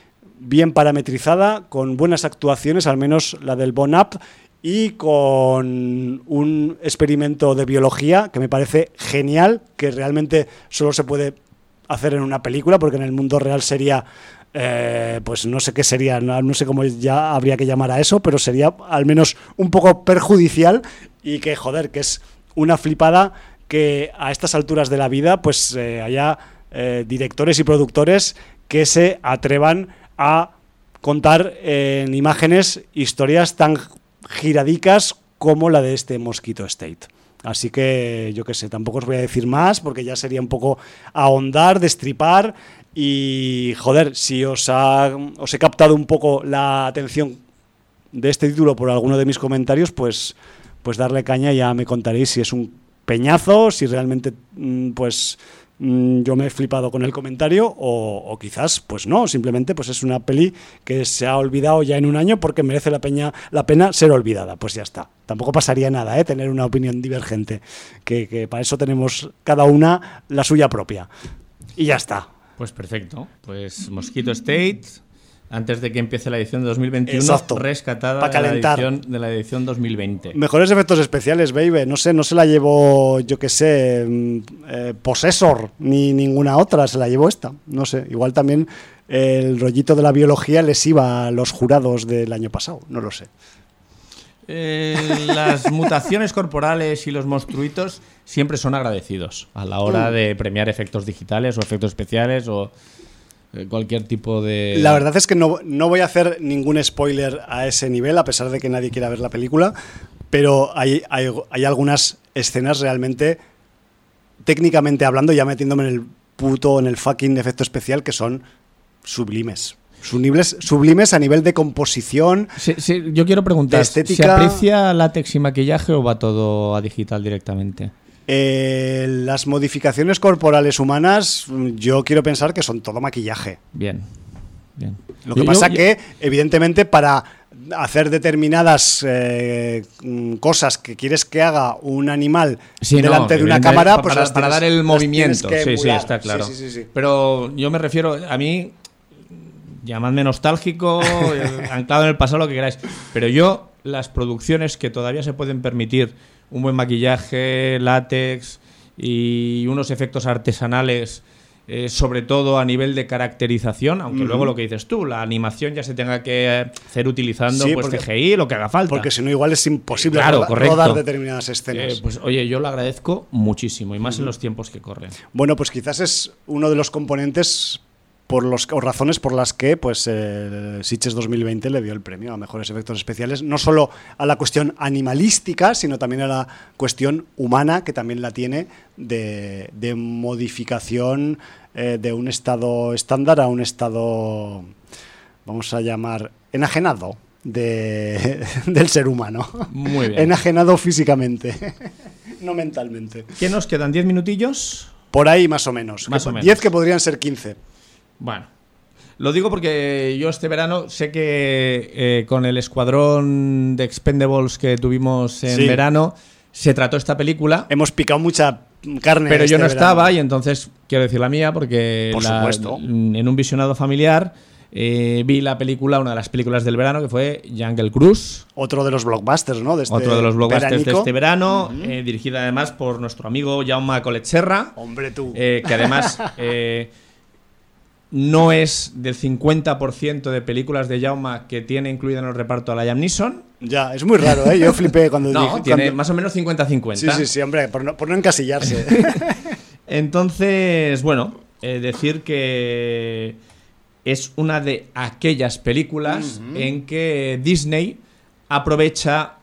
bien parametrizada, con buenas actuaciones, al menos la del Bon Up, y con un experimento de biología que me parece genial, que realmente solo se puede hacer en una película, porque en el mundo real sería, eh, pues no sé qué sería, no, sé cómo ya habría que llamar a eso, pero sería al menos un poco perjudicial y que, joder, que es una flipada que a estas alturas de la vida, pues eh, haya eh, directores y productores que se atrevan a contar en imágenes historias tan giradicas como la de este Mosquito State. Así que yo qué sé, tampoco os voy a decir más porque ya sería un poco ahondar, destripar y joder, si os, os he captado un poco la atención de este título por alguno de mis comentarios, pues, pues darle caña ya me contaréis si es un peñazo, si realmente mm, pues yo me he flipado con el comentario o, quizás pues no, simplemente pues es una peli que se ha olvidado ya en un año porque merece la, peña, la pena ser olvidada, pues ya está. Tampoco pasaría nada, ¿eh? tener una opinión divergente, que para eso tenemos cada una la suya propia. Y ya está. Pues perfecto. Pues Mosquito State, antes de que empiece la edición de 2021, rescatada de la, edición, de la edición 2020. Mejores efectos especiales, baby. No sé, no se la llevó, yo qué sé, mm, eh, Possessor, ni ninguna otra, se la llevó esta. No sé, igual también el rollito de la biología les iba a los jurados del año pasado, no lo sé. eh, las mutaciones corporales y los monstruitos siempre son agradecidos a la hora mm. de premiar efectos digitales o efectos especiales o cualquier tipo de... La verdad es que no, voy a hacer ningún spoiler a ese nivel, a pesar de que nadie quiera ver la película, pero hay, hay, algunas escenas realmente, técnicamente hablando, ya metiéndome en el puto, en el fucking efecto especial, que son sublimes. Sublimes, sublimes a nivel de composición. yo quiero preguntar, ¿se aprecia látex y maquillaje o va todo a digital directamente? Eh, las modificaciones corporales humanas, yo quiero pensar que son todo maquillaje. Bien. Bien. Lo que pasa que, evidentemente, para hacer determinadas eh, cosas que quieres que haga un animal delante de una cámara, pues para, dar el movimiento. Sí, sí, está claro. Pero yo me refiero, a mí, llamadme nostálgico, eh, anclado en el pasado, lo que queráis. Pero yo, las producciones que todavía se pueden permitir un buen maquillaje, látex y unos efectos artesanales, eh, sobre todo a nivel de caracterización, aunque luego lo que dices tú, la animación ya se tenga que hacer utilizando pues CGI, lo que haga falta. Porque si no, igual es imposible rodar determinadas escenas. Eh, pues oye, yo lo agradezco muchísimo, y más en los tiempos que corren. Bueno, pues quizás es uno de los componentes por los, o razones por las que pues eh, 2020 le dio el premio a mejores efectos especiales, no solo a la cuestión animalística, sino también a la cuestión humana, que también la tiene, de, modificación eh, de un estado estándar a un estado, vamos a llamar, enajenado. De, del ser humano. Muy bien. Enajenado físicamente, no mentalmente. ¿Qué nos quedan? ¿10 minutillos? Por ahí más o menos. Más o menos. 10 que podrían ser 15. Bueno, lo digo porque yo este verano sé que eh, con el escuadrón de Expendables que tuvimos en verano se trató esta película. Hemos picado mucha carne. Pero yo este no estaba y entonces quiero decir la mía porque Por supuesto. en un visionado familiar eh, vi la película, una de las películas del verano, que fue Jungle Cruise. Otro de los blockbusters, ¿no? Este Otro de los blockbusters de este verano, eh, dirigida además por nuestro amigo Jaume Coletserra. Hombre, tú. que además no es del 50% de películas de Jauma que tiene incluida en el reparto a la Liam Neeson. Ya, es muy raro, ¿eh? Yo flipé cuando No, tiene más o menos 50-50. Sí, sí, sí, hombre, por no, encasillarse. Entonces, bueno, eh, decir que es una de aquellas películas en que Disney aprovecha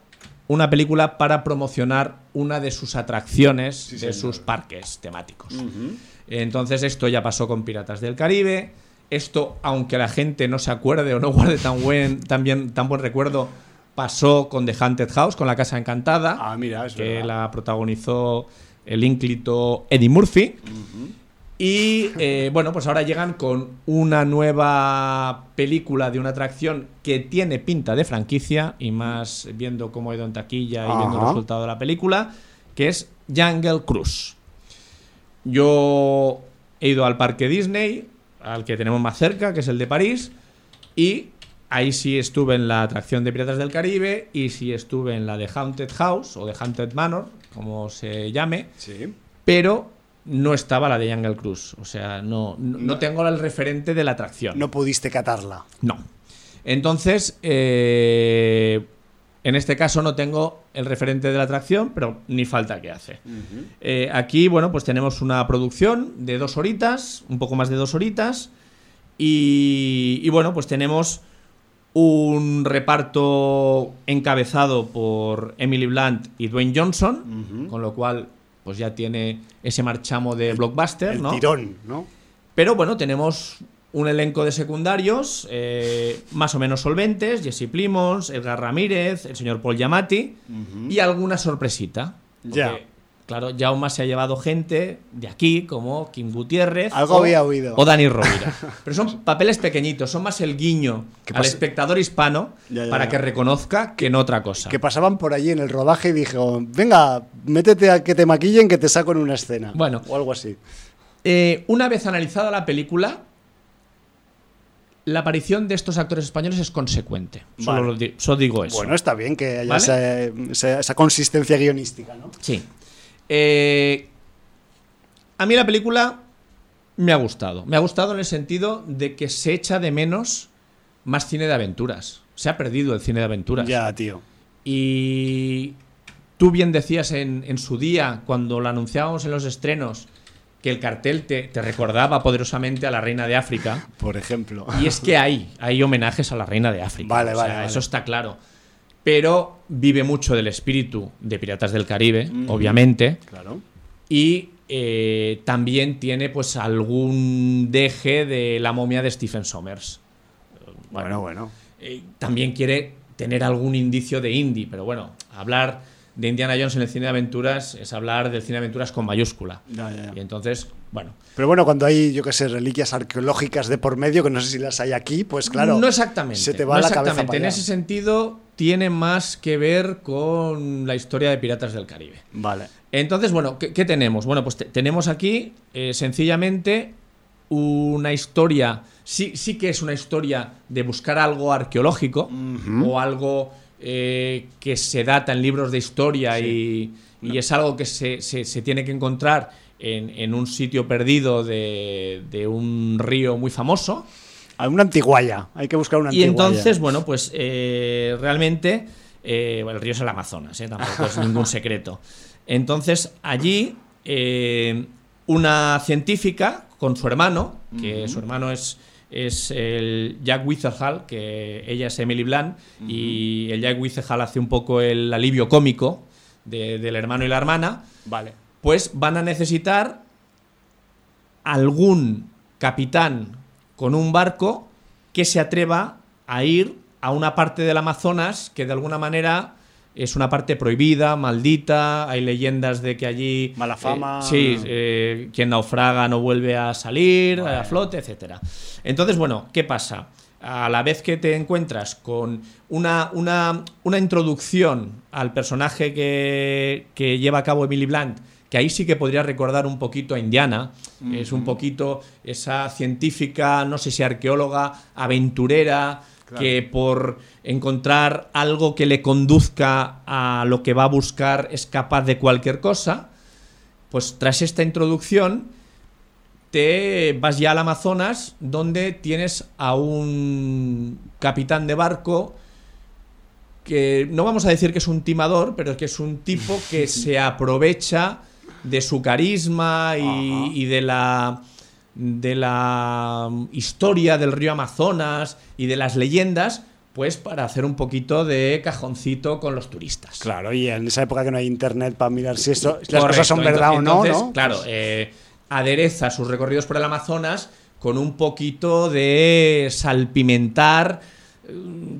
una película para promocionar una de sus atracciones de sus parques temáticos. Entonces esto ya pasó con Piratas del Caribe. Esto, aunque la gente no se acuerde o no guarde tan buen, tan tan buen recuerdo, pasó con The Haunted House, con la Casa Encantada, ah, mira, que la protagonizó el ínclito Eddie Murphy. Y eh, bueno, pues ahora llegan con una nueva película de una atracción que tiene pinta de franquicia, y más viendo cómo ha ido en taquilla y viendo el resultado de la película, que es Jungle Cruise. Yo he ido al parque Disney, al que tenemos más cerca, que es el de París, y ahí sí estuve en la atracción de Piratas del Caribe y sí estuve en la de Haunted House o de Haunted Manor, como se llame, sí. pero no estaba la de Jungle Cruise. O sea, no, no, tengo el referente de la atracción. No pudiste catarla. No. Entonces, eh, en este caso no tengo el referente de la atracción, pero ni falta que hace. Eh, aquí, bueno, pues tenemos una producción de dos horitas, un poco más de dos horitas, y, bueno, pues tenemos un reparto encabezado por Emily Blunt y Dwayne Johnson, con lo cual pues ya tiene ese marchamo de blockbuster, el tirón, ¿no? Pero bueno, tenemos un elenco de secundarios eh, más o menos solventes, Jesse Plimons, Edgar Ramírez, el señor Paul Yamati y alguna sorpresita. ya. Claro, Jauma se ha llevado gente de aquí, como Kim Gutiérrez. Algo o, había oído. O Dani Rovira. Pero son papeles pequeñitos, son más el guiño al espectador hispano para que reconozca que no otra cosa. Que pasaban por allí en el rodaje y dijo: Venga, métete a que te maquillen que te saco en una escena. Bueno. O algo así. Eh, una vez analizada la película, la aparición de estos actores españoles es consecuente. Solo, digo eso. Bueno, está bien que haya esa, consistencia guionística, ¿no? Sí. Eh, a mí la película me ha gustado. Me ha gustado en el sentido de que se echa de menos más cine de aventuras. Se ha perdido el cine de aventuras. Ya, tío. Y tú bien decías en, su día, cuando lo anunciábamos en los estrenos, que el cartel te, recordaba poderosamente a la reina de África. Por ejemplo. Y es que hay, hay homenajes a la reina de África. Vale, vale, Eso está claro. Pero vive mucho del espíritu de Piratas del Caribe, obviamente. Claro. Y eh, también tiene pues algún deje de la momia de Stephen Sommers. Bueno, bueno. Eh, también quiere tener algún indicio de indie, pero bueno, hablar de Indiana Jones en el cine de aventuras es hablar del cine de aventuras con mayúscula. Y entonces, bueno. Pero bueno, cuando hay, yo qué sé, reliquias arqueológicas de por medio, que no sé si las hay aquí, pues claro. No exactamente. Se te va la cabeza En ese sentido, tiene más que ver con la historia de Piratas del Caribe. Vale. Entonces, bueno, ¿qué, tenemos? Bueno, pues tenemos aquí eh, sencillamente una historia, sí, sí que es una historia de buscar algo arqueológico o algo eh, que se data en libros de historia y, es algo que se, tiene que encontrar en, un sitio perdido de, un río muy famoso. Una antiguaya, hay que buscar una antiguaya. Y entonces, bueno, pues eh, realmente, el río es el Amazonas, tampoco es ningún secreto. Entonces, allí, eh, una científica con su hermano, que su hermano es, es el Jack Wizerhall, que ella es Emily Blunt, y el Jack Wizerhall hace un poco el alivio cómico del hermano y la hermana. Vale. Pues van a necesitar algún capitán con un barco que se atreva a ir a una parte del Amazonas que de alguna manera es una parte prohibida, maldita, hay leyendas de que allí... Mala eh, fama. sí, eh, quien naufraga no vuelve a salir, a flote, etc. Entonces, bueno, ¿qué pasa? A la vez que te encuentras con una, una, una introducción al personaje que, que, lleva a cabo Emily Blunt, que ahí sí que podría recordar un poquito a Indiana, es un poquito esa científica, no sé si arqueóloga, aventurera, que por encontrar algo que le conduzca a lo que va a buscar es capaz de cualquier cosa, pues tras esta introducción te vas ya al Amazonas donde tienes a un capitán de barco que no vamos a decir que es un timador, pero que es un tipo que se aprovecha de su carisma y de la de la historia del río Amazonas y de las leyendas, pues para hacer un poquito de cajoncito con los turistas. Claro, y en esa época que no hay internet para mirar si esto, las cosas son verdad o no, ¿no? Claro, eh, adereza sus recorridos por el Amazonas con un poquito de salpimentar eh,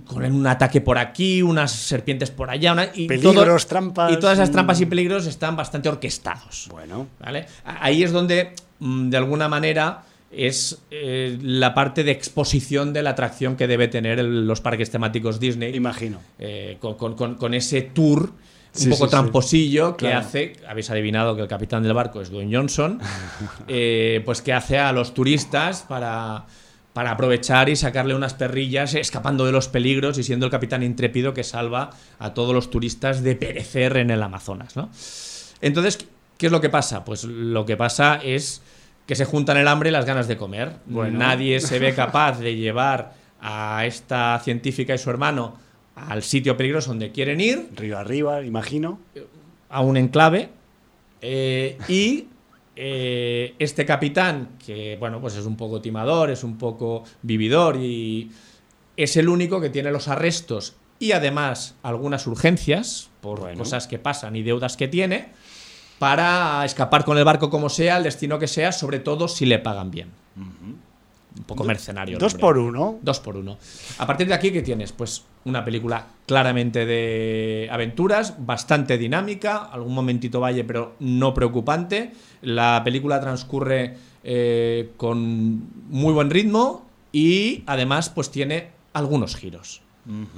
con un ataque por aquí, unas serpientes por allá, y peligros, trampas. Y todas esas trampas y peligros están bastante orquestados. Bueno. ¿vale? Ahí es donde Mm, de alguna manera es eh, la parte de exposición de la atracción que debe tener los parques temáticos Disney. Imagino. Eh, con, ese tour un poco tramposillo que hace, habéis adivinado que el capitán del barco es Dwayne Johnson, eh, pues que hace a los turistas para, para aprovechar y sacarle unas perrillas escapando de los peligros y siendo el capitán intrépido que salva a todos los turistas de perecer en el Amazonas. ¿no? Entonces, ¿qué es lo que pasa? Pues lo que pasa es que se juntan el hambre y las ganas de comer. Nadie se ve capaz de llevar a esta científica y su hermano al sitio peligroso donde quieren ir. Río arriba, imagino. A un enclave. Eh, y eh, este capitán, que bueno, pues es un poco timador, es un poco vividor y es el único que tiene los arrestos y además algunas urgencias por cosas que pasan y deudas que tiene para escapar con el barco como sea, el destino que sea, sobre todo si le pagan bien. Un poco mercenario. Dos por uno. Dos por uno. A partir de aquí, ¿qué tienes? Pues una película claramente de aventuras, bastante dinámica, algún momentito valle, pero no preocupante. La película transcurre eh, con muy buen ritmo y además pues tiene algunos giros.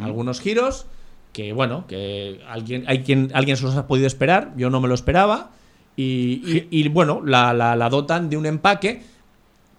Algunos giros que bueno, que alguien, hay quien, alguien se los ha podido esperar, yo no me lo esperaba, y, bueno, la, la, dotan de un empaque,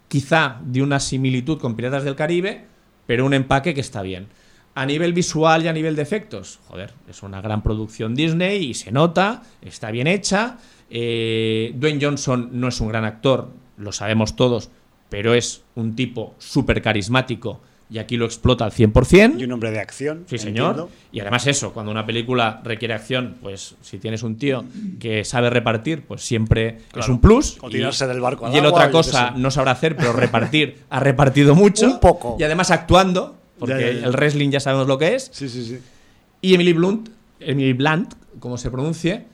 quizá de una similitud con Piratas del Caribe, pero un empaque que está bien. A nivel visual y a nivel de efectos, joder, es una gran producción Disney y se nota, está bien hecha. Eh, Dwayne Johnson no es un gran actor, lo sabemos todos, pero es un tipo súper carismático y aquí lo explota al 100%. Y un hombre de acción. Sí, señor. Y además eso, cuando una película requiere acción, pues si tienes un tío que sabe repartir, pues siempre es un plus. O tirarse del barco Y el otra cosa no sabrá hacer, pero repartir ha repartido mucho. Un poco. Y además actuando, porque el wrestling ya sabemos lo que es. Sí, sí, sí. Y Emily Blunt, Emily Blunt, como se pronuncie,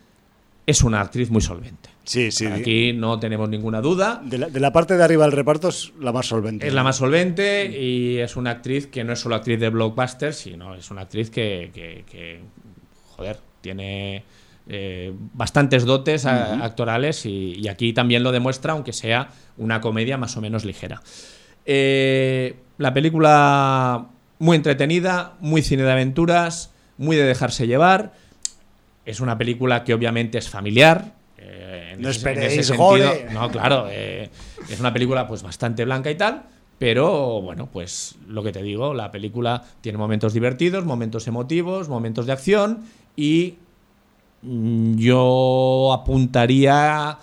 es una actriz muy solvente. Sí, sí. Aquí no tenemos ninguna duda. De la, parte de arriba del reparto es la más solvente. Es la más solvente y es una actriz que no es solo actriz de blockbuster, sino es una actriz que, joder, tiene eh, bastantes dotes actorales y, aquí también lo demuestra, aunque sea una comedia más o menos ligera. Eh, la película muy entretenida, muy cine de aventuras, muy de dejarse llevar. Es una película que obviamente es familiar, no esperéis gore. No, claro, eh, es una película pues bastante blanca y tal, pero bueno, pues lo que te digo, la película tiene momentos divertidos, momentos emotivos, momentos de acción y mm, yo apuntaría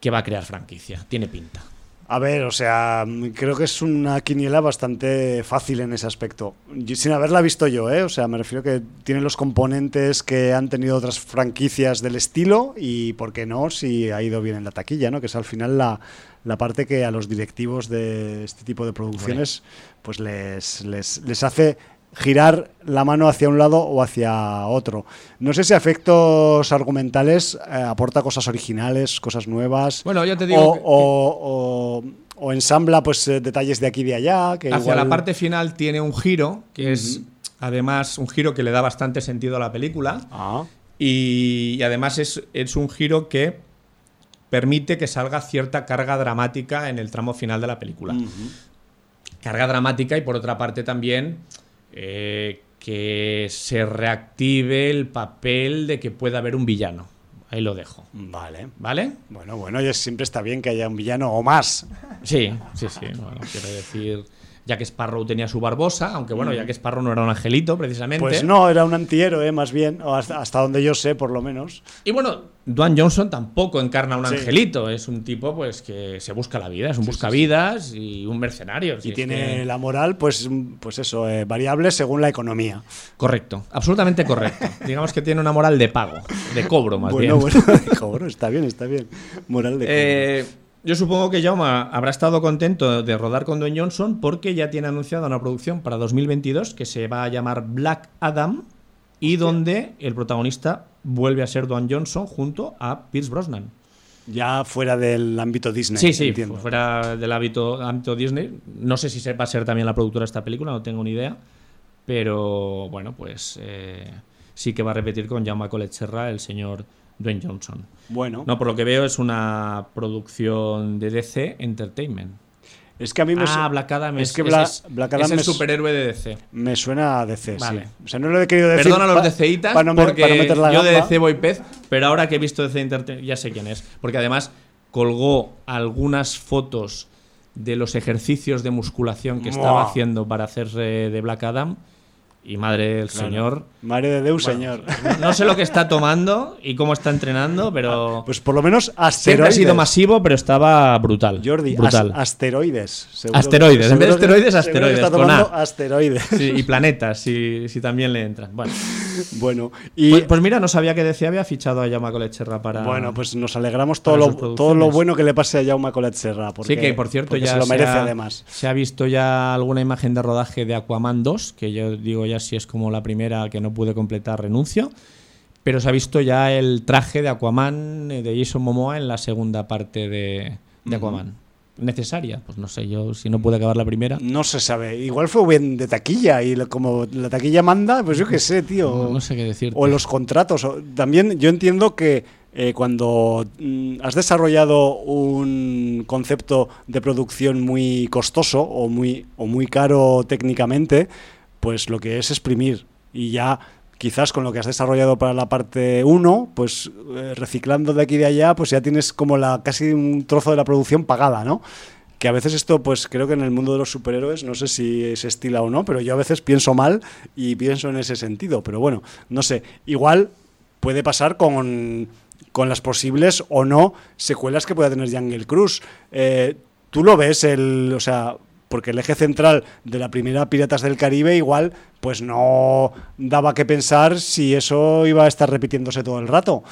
que va a crear franquicia, tiene pinta. A ver, o sea, creo que es una quiniela bastante fácil en ese aspecto. Sin haberla visto yo, ¿eh? O sea, me refiero que tiene los componentes que han tenido otras franquicias del estilo y, ¿por qué no? Si ha ido bien en la taquilla, ¿no? Que es al final la, la parte que a los directivos de este tipo de producciones pues les, les, les hace girar la mano hacia un lado o hacia otro. No sé si efectos argumentales eh, aporta cosas originales, cosas nuevas. Bueno, ya te digo. O, o, ensambla pues eh, detalles de aquí y de allá. Que hacia la parte final tiene un giro, que es además un giro que le da bastante sentido a la película. Ah. Y, además es, es un giro que permite que salga cierta carga dramática en el tramo final de la película. Carga dramática y por otra parte también eh, que se reactive el papel de que pueda haber un villano. Ahí lo dejo. Vale. ¿Vale? Bueno, bueno, siempre está bien que haya un villano o más. Sí, sí, sí. Bueno, quiero decir ya que Sparrow tenía su barbosa, aunque bueno, ya mm. que Sparrow no era un angelito, precisamente. Pues no, era un antihéroe, más bien, o hasta, donde yo sé, por lo menos. Y bueno, Dwayne Johnson tampoco encarna un angelito, es un tipo pues que se busca la vida, es un buscavidas y un mercenario. y tiene la moral, pues, pues eso, eh, variable según la economía. Correcto, absolutamente correcto. Digamos que tiene una moral de pago, de cobro más bien. Bueno, de cobro, está bien, está bien. Moral de cobro. Eh, yo supongo que Jaume habrá estado contento de rodar con Dwayne Johnson porque ya tiene anunciada una producción para 2022 que se va a llamar Black Adam y donde el protagonista vuelve a ser Dwayne Johnson junto a Pierce Brosnan. Ya fuera del ámbito Disney. Sí, sí, fuera del ámbito, ámbito Disney. No sé si va a ser también la productora de esta película, no tengo ni idea. Pero bueno, pues eh, sí que va a repetir con Jaume Coletcherra el señor Dwayne Johnson. Bueno. No, por lo que veo es una producción de DC Entertainment. Es que a mí me Ah, Black Adam es, que es, el superhéroe de DC. Me suena a DC, vale. sí. O sea, no lo he querido decir. Perdona a los DCitas para no, porque yo de DC voy pez, pero ahora que he visto DC Entertainment ya sé quién es. Porque además colgó algunas fotos de los ejercicios de musculación que estaba haciendo para hacerse de Black Adam y madre del señor. Madre de Deus, señor. No sé lo que está tomando y cómo está entrenando, pero. Ah, pues por lo menos asteroides. Siempre ha sido masivo, pero estaba brutal. Jordi, brutal. asteroides. asteroides. en vez de esteroides, asteroides. Está tomando asteroides. Sí, y planetas, si, si, también le entran. Bueno. bueno y... Pues, pues, mira, no sabía que decía había fichado a Jaume Coletserra para. Bueno, pues nos alegramos todo, lo, todo lo bueno que le pase a Jaume Coletserra. Porque, sí, que por cierto ya. Se lo merece además. Se ha visto ya alguna imagen de rodaje de Aquaman 2, que yo digo ya si es como la primera que no pude completar, renuncio. Pero se ha visto ya el traje de Aquaman eh, de Jason Momoa en la segunda parte de, Aquaman. ¿Necesaria? Pues no sé, yo si no pude acabar la primera. No se sabe. Igual fue bien de taquilla y como la taquilla manda, pues yo qué sé, tío. No, sé qué decir. O los contratos. También yo entiendo que eh, cuando mm, has desarrollado un concepto de producción muy costoso o muy, o muy caro técnicamente, pues lo que es exprimir y ya quizás con lo que has desarrollado para la parte 1, pues eh, reciclando de aquí y de allá, pues ya tienes como la casi un trozo de la producción pagada, ¿no? Que a veces esto, pues creo que en el mundo de los superhéroes, no sé si se estila o no, pero yo a veces pienso mal y pienso en ese sentido. Pero bueno, no sé, igual puede pasar con, con las posibles o no secuelas que pueda tener Jungle Cruz. Eh, ¿Tú lo ves, el, o sea, porque el eje central de la primera Piratas del Caribe igual pues no daba que pensar si eso iba a estar repitiéndose todo el rato.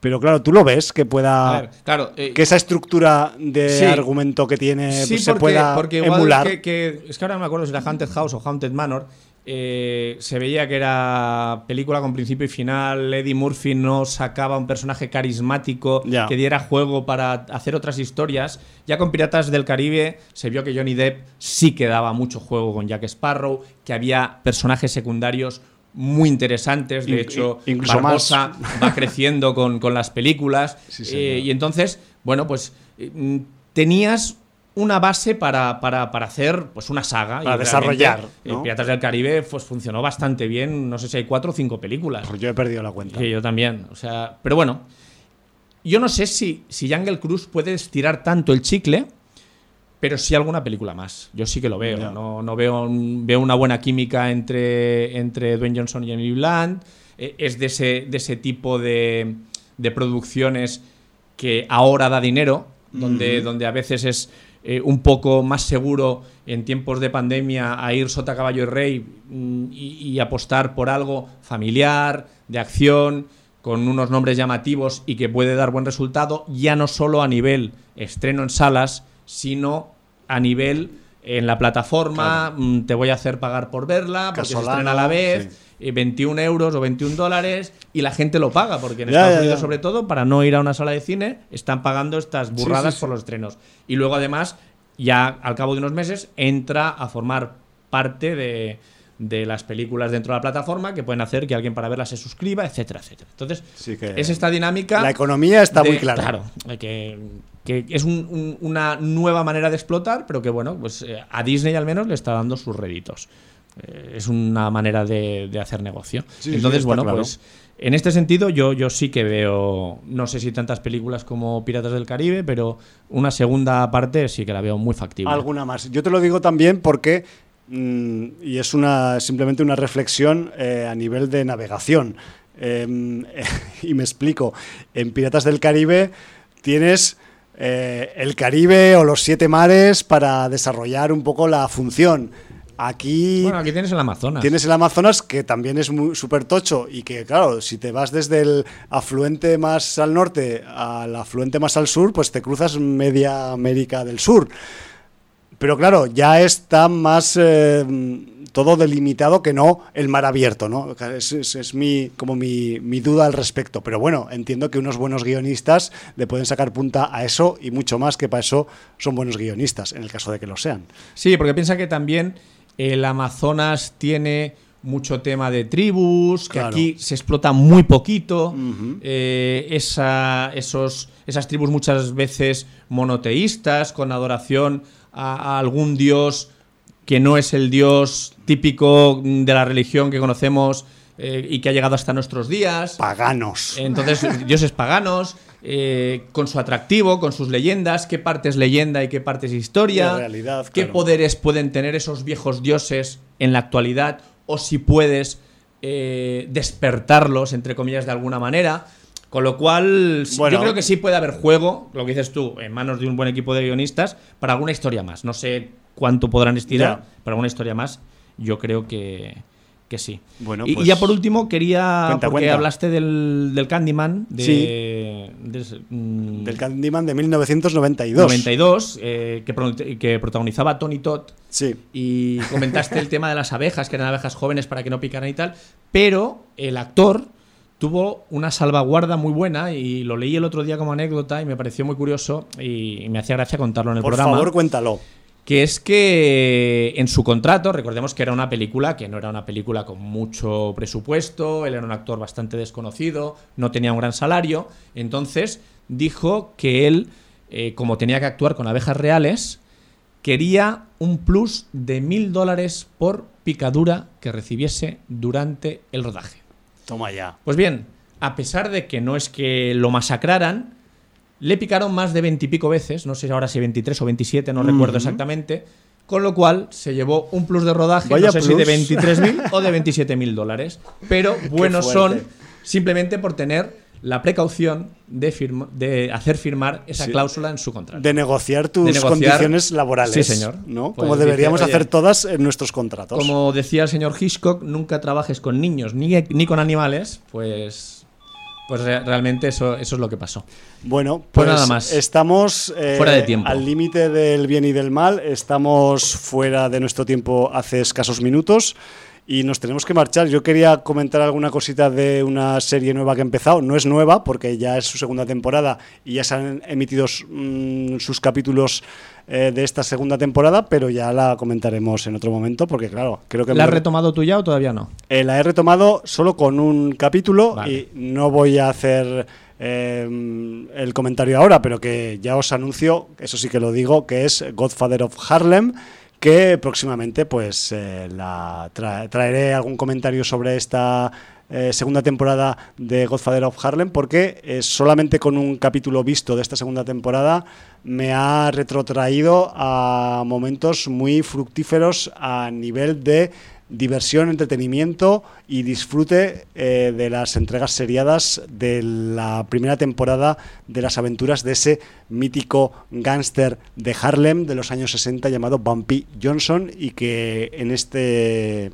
Pero claro, tú lo ves que pueda. claro, eh, que esa estructura de argumento que tiene pues, se pueda porque emular. es que ahora me acuerdo si era Haunted House o Haunted Manor. Eh, se veía que era película con principio y final. Eddie Murphy no sacaba un personaje carismático que diera juego para hacer otras historias. Ya con Piratas del Caribe se vio que Johnny Depp sí que daba mucho juego con Jack Sparrow, que había personajes secundarios muy interesantes. De hecho, incluso Barbosa va creciendo con, las películas. Eh, y entonces, bueno, pues mm, tenías una base para, hacer pues una saga. Para desarrollar. Eh, Piratas del Caribe pues, funcionó bastante bien. No sé si hay cuatro o cinco películas. Pues yo he perdido la cuenta. yo también. O sea, pero bueno. Yo no sé si, si Jungle Cruise puede estirar tanto el chicle pero sí alguna película más. Yo sí que lo veo. No, no veo, veo una buena química entre, entre Dwayne Johnson y Emily Blunt. Eh, es de ese, de ese tipo de, de producciones que ahora da dinero, donde, donde a veces es eh, un poco más seguro en tiempos de pandemia a ir sota caballo y rey mm, y, apostar por algo familiar, de acción, con unos nombres llamativos y que puede dar buen resultado, ya no solo a nivel estreno en salas, sino a nivel en la plataforma, mm, te voy a hacer pagar por verla, porque se estrena a la vez, 21 eh, euros o 21 dólares, y la gente lo paga, porque en Estados Unidos, sobre todo, para no ir a una sala de cine, están pagando estas burradas por los estrenos. Y luego, además, ya al cabo de unos meses, entra a formar parte de, de las películas dentro de la plataforma que pueden hacer que alguien para verlas se suscriba, etcétera, etcétera. Entonces, es esta dinámica. La economía está muy clara. Claro, que, que es una nueva manera de explotar, pero que, bueno, pues eh, a Disney al menos le está dando sus réditos. Eh, es una manera de, hacer negocio. Entonces, bueno, pues. En este sentido, yo, yo sí que veo, no sé si tantas películas como Piratas del Caribe, pero una segunda parte sí que la veo muy factible. Alguna más. Yo te lo digo también porque Mm, y es una, simplemente una reflexión eh, a nivel de navegación. Em, y me explico. En Piratas del Caribe tienes eh, el Caribe o los siete mares para desarrollar un poco la función. Aquí, bueno, aquí tienes el Amazonas. Tienes el Amazonas que también es súper tocho y que, claro, si te vas desde el afluente más al norte al afluente más al sur, pues te cruzas media América del Sur. Pero claro, ya está más eh, todo delimitado que no el mar abierto, ¿no? Es, es, mi, como mi, mi, duda al respecto. Pero bueno, entiendo que unos buenos guionistas le pueden sacar punta a eso y mucho más que para eso son buenos guionistas, en el caso de que lo sean. Sí, porque piensa que también el Amazonas tiene mucho tema de tribus, que aquí se explota muy poquito, eh, esa, esos, esas tribus muchas veces monoteístas, con adoración a, algún dios que no es el dios típico de la religión que conocemos eh, y que ha llegado hasta nuestros días. Paganos. Entonces, dioses paganos, eh, con su atractivo, con sus leyendas, qué parte es leyenda y qué parte es historia, realidad, qué poderes pueden tener esos viejos dioses en la actualidad, o si puedes eh, despertarlos, entre comillas, de alguna manera. Con lo cual, yo creo que sí puede haber juego, lo que dices tú, en manos de un buen equipo de guionistas, para alguna historia más. No sé cuánto podrán estirar, para alguna historia más, yo creo que, que sí. Bueno, y, pues ya por último, quería. porque hablaste del, del Candyman. De, sí. Mm, del Candyman de 1992. 92, eh, que, que, protagonizaba Tony Todd. Sí. Y comentaste el tema de las abejas, que eran abejas jóvenes para que no picaran y tal. Pero el actor tuvo una salvaguarda muy buena y lo leí el otro día como anécdota y me pareció muy curioso y me hacía gracia contarlo en el programa. Por favor, cuéntalo. Que es que en su contrato, recordemos que era una película que no era una película con mucho presupuesto, él era un actor bastante desconocido, no tenía un gran salario, entonces dijo que él, eh, como tenía que actuar con abejas reales, quería un plus de mil dólares por picadura que recibiese durante el rodaje. Toma ya. Pues bien, a pesar de que no es que lo masacraran, le picaron más de veintipico veces, no sé ahora si 23 o 27, no recuerdo exactamente, con lo cual se llevó un plus de rodaje, no sé si de 23.000 o de 27.000 dólares, pero buenos son simplemente por tener la precaución de, de hacer firmar esa cláusula en su contrato. De negociar tus condiciones laborales. Sí, señor. ¿no? Pues como deberíamos hacer todas en nuestros contratos. Como decía el señor Hitchcock, nunca trabajes con niños ni, ni con animales, pues pues realmente eso, eso es lo que pasó. Bueno, pues, pues nada más. Estamos eh, fuera de tiempo. al límite del bien y del mal. Estamos fuera de nuestro tiempo hace escasos minutos y nos tenemos que marchar. Yo quería comentar alguna cosita de una serie nueva que ha empezado. No es nueva porque ya es su segunda temporada y ya se han emitido mm, sus capítulos eh, de esta segunda temporada, pero ya la comentaremos en otro momento, porque claro, creo que... ¿La has retomado tú ya o todavía no? Eh, la he retomado solo con un capítulo y no voy a hacer... Eh, el comentario ahora, pero que ya os anuncio, eso sí que lo digo, que es Godfather of Harlem, que próximamente pues la traeré algún comentario sobre esta eh, segunda temporada de Godfather of Harlem porque eh, solamente con un capítulo visto de esta segunda temporada me ha retrotraído a momentos muy fructíferos a nivel de diversión, entretenimiento y disfrute eh, de las entregas seriadas de la primera temporada de las aventuras de ese mítico gángster de Harlem de los años 60 llamado Bumpy Johnson y que en este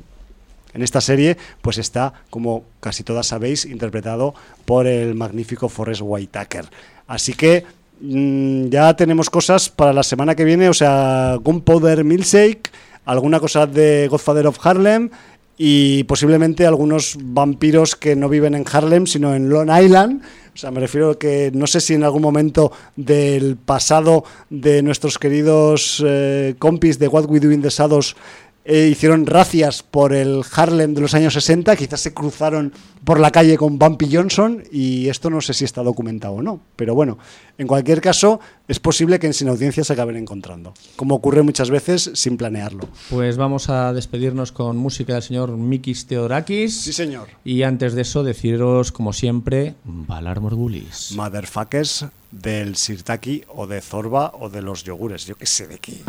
en esta serie pues está, como casi todas sabéis, interpretado por el magnífico Forrest Whitaker. Así que mm, ya tenemos cosas para la semana que viene, o sea, Gunpowder Milkshake, alguna cosa de Godfather of Harlem y posiblemente algunos vampiros que no viven en Harlem, sino en Long Island. O sea, me refiero a que no sé si en algún momento del pasado de nuestros queridos eh, compis de What We Do in the Shadows eh, hicieron racias por el Harlem de los años 60, quizás se cruzaron por la calle con Bumpy Johnson y esto no sé si está documentado o no, pero bueno, en cualquier caso es posible que en Sin Audiencia se acaben encontrando, como ocurre muchas veces sin planearlo. Pues vamos a despedirnos con música del señor Mikis Theodorakis. Sí, señor. Y antes de eso deciros, como siempre, Valar Morgulis. Motherfuckers del Sirtaki o de Zorba o de los yogures, yo qué sé de qué.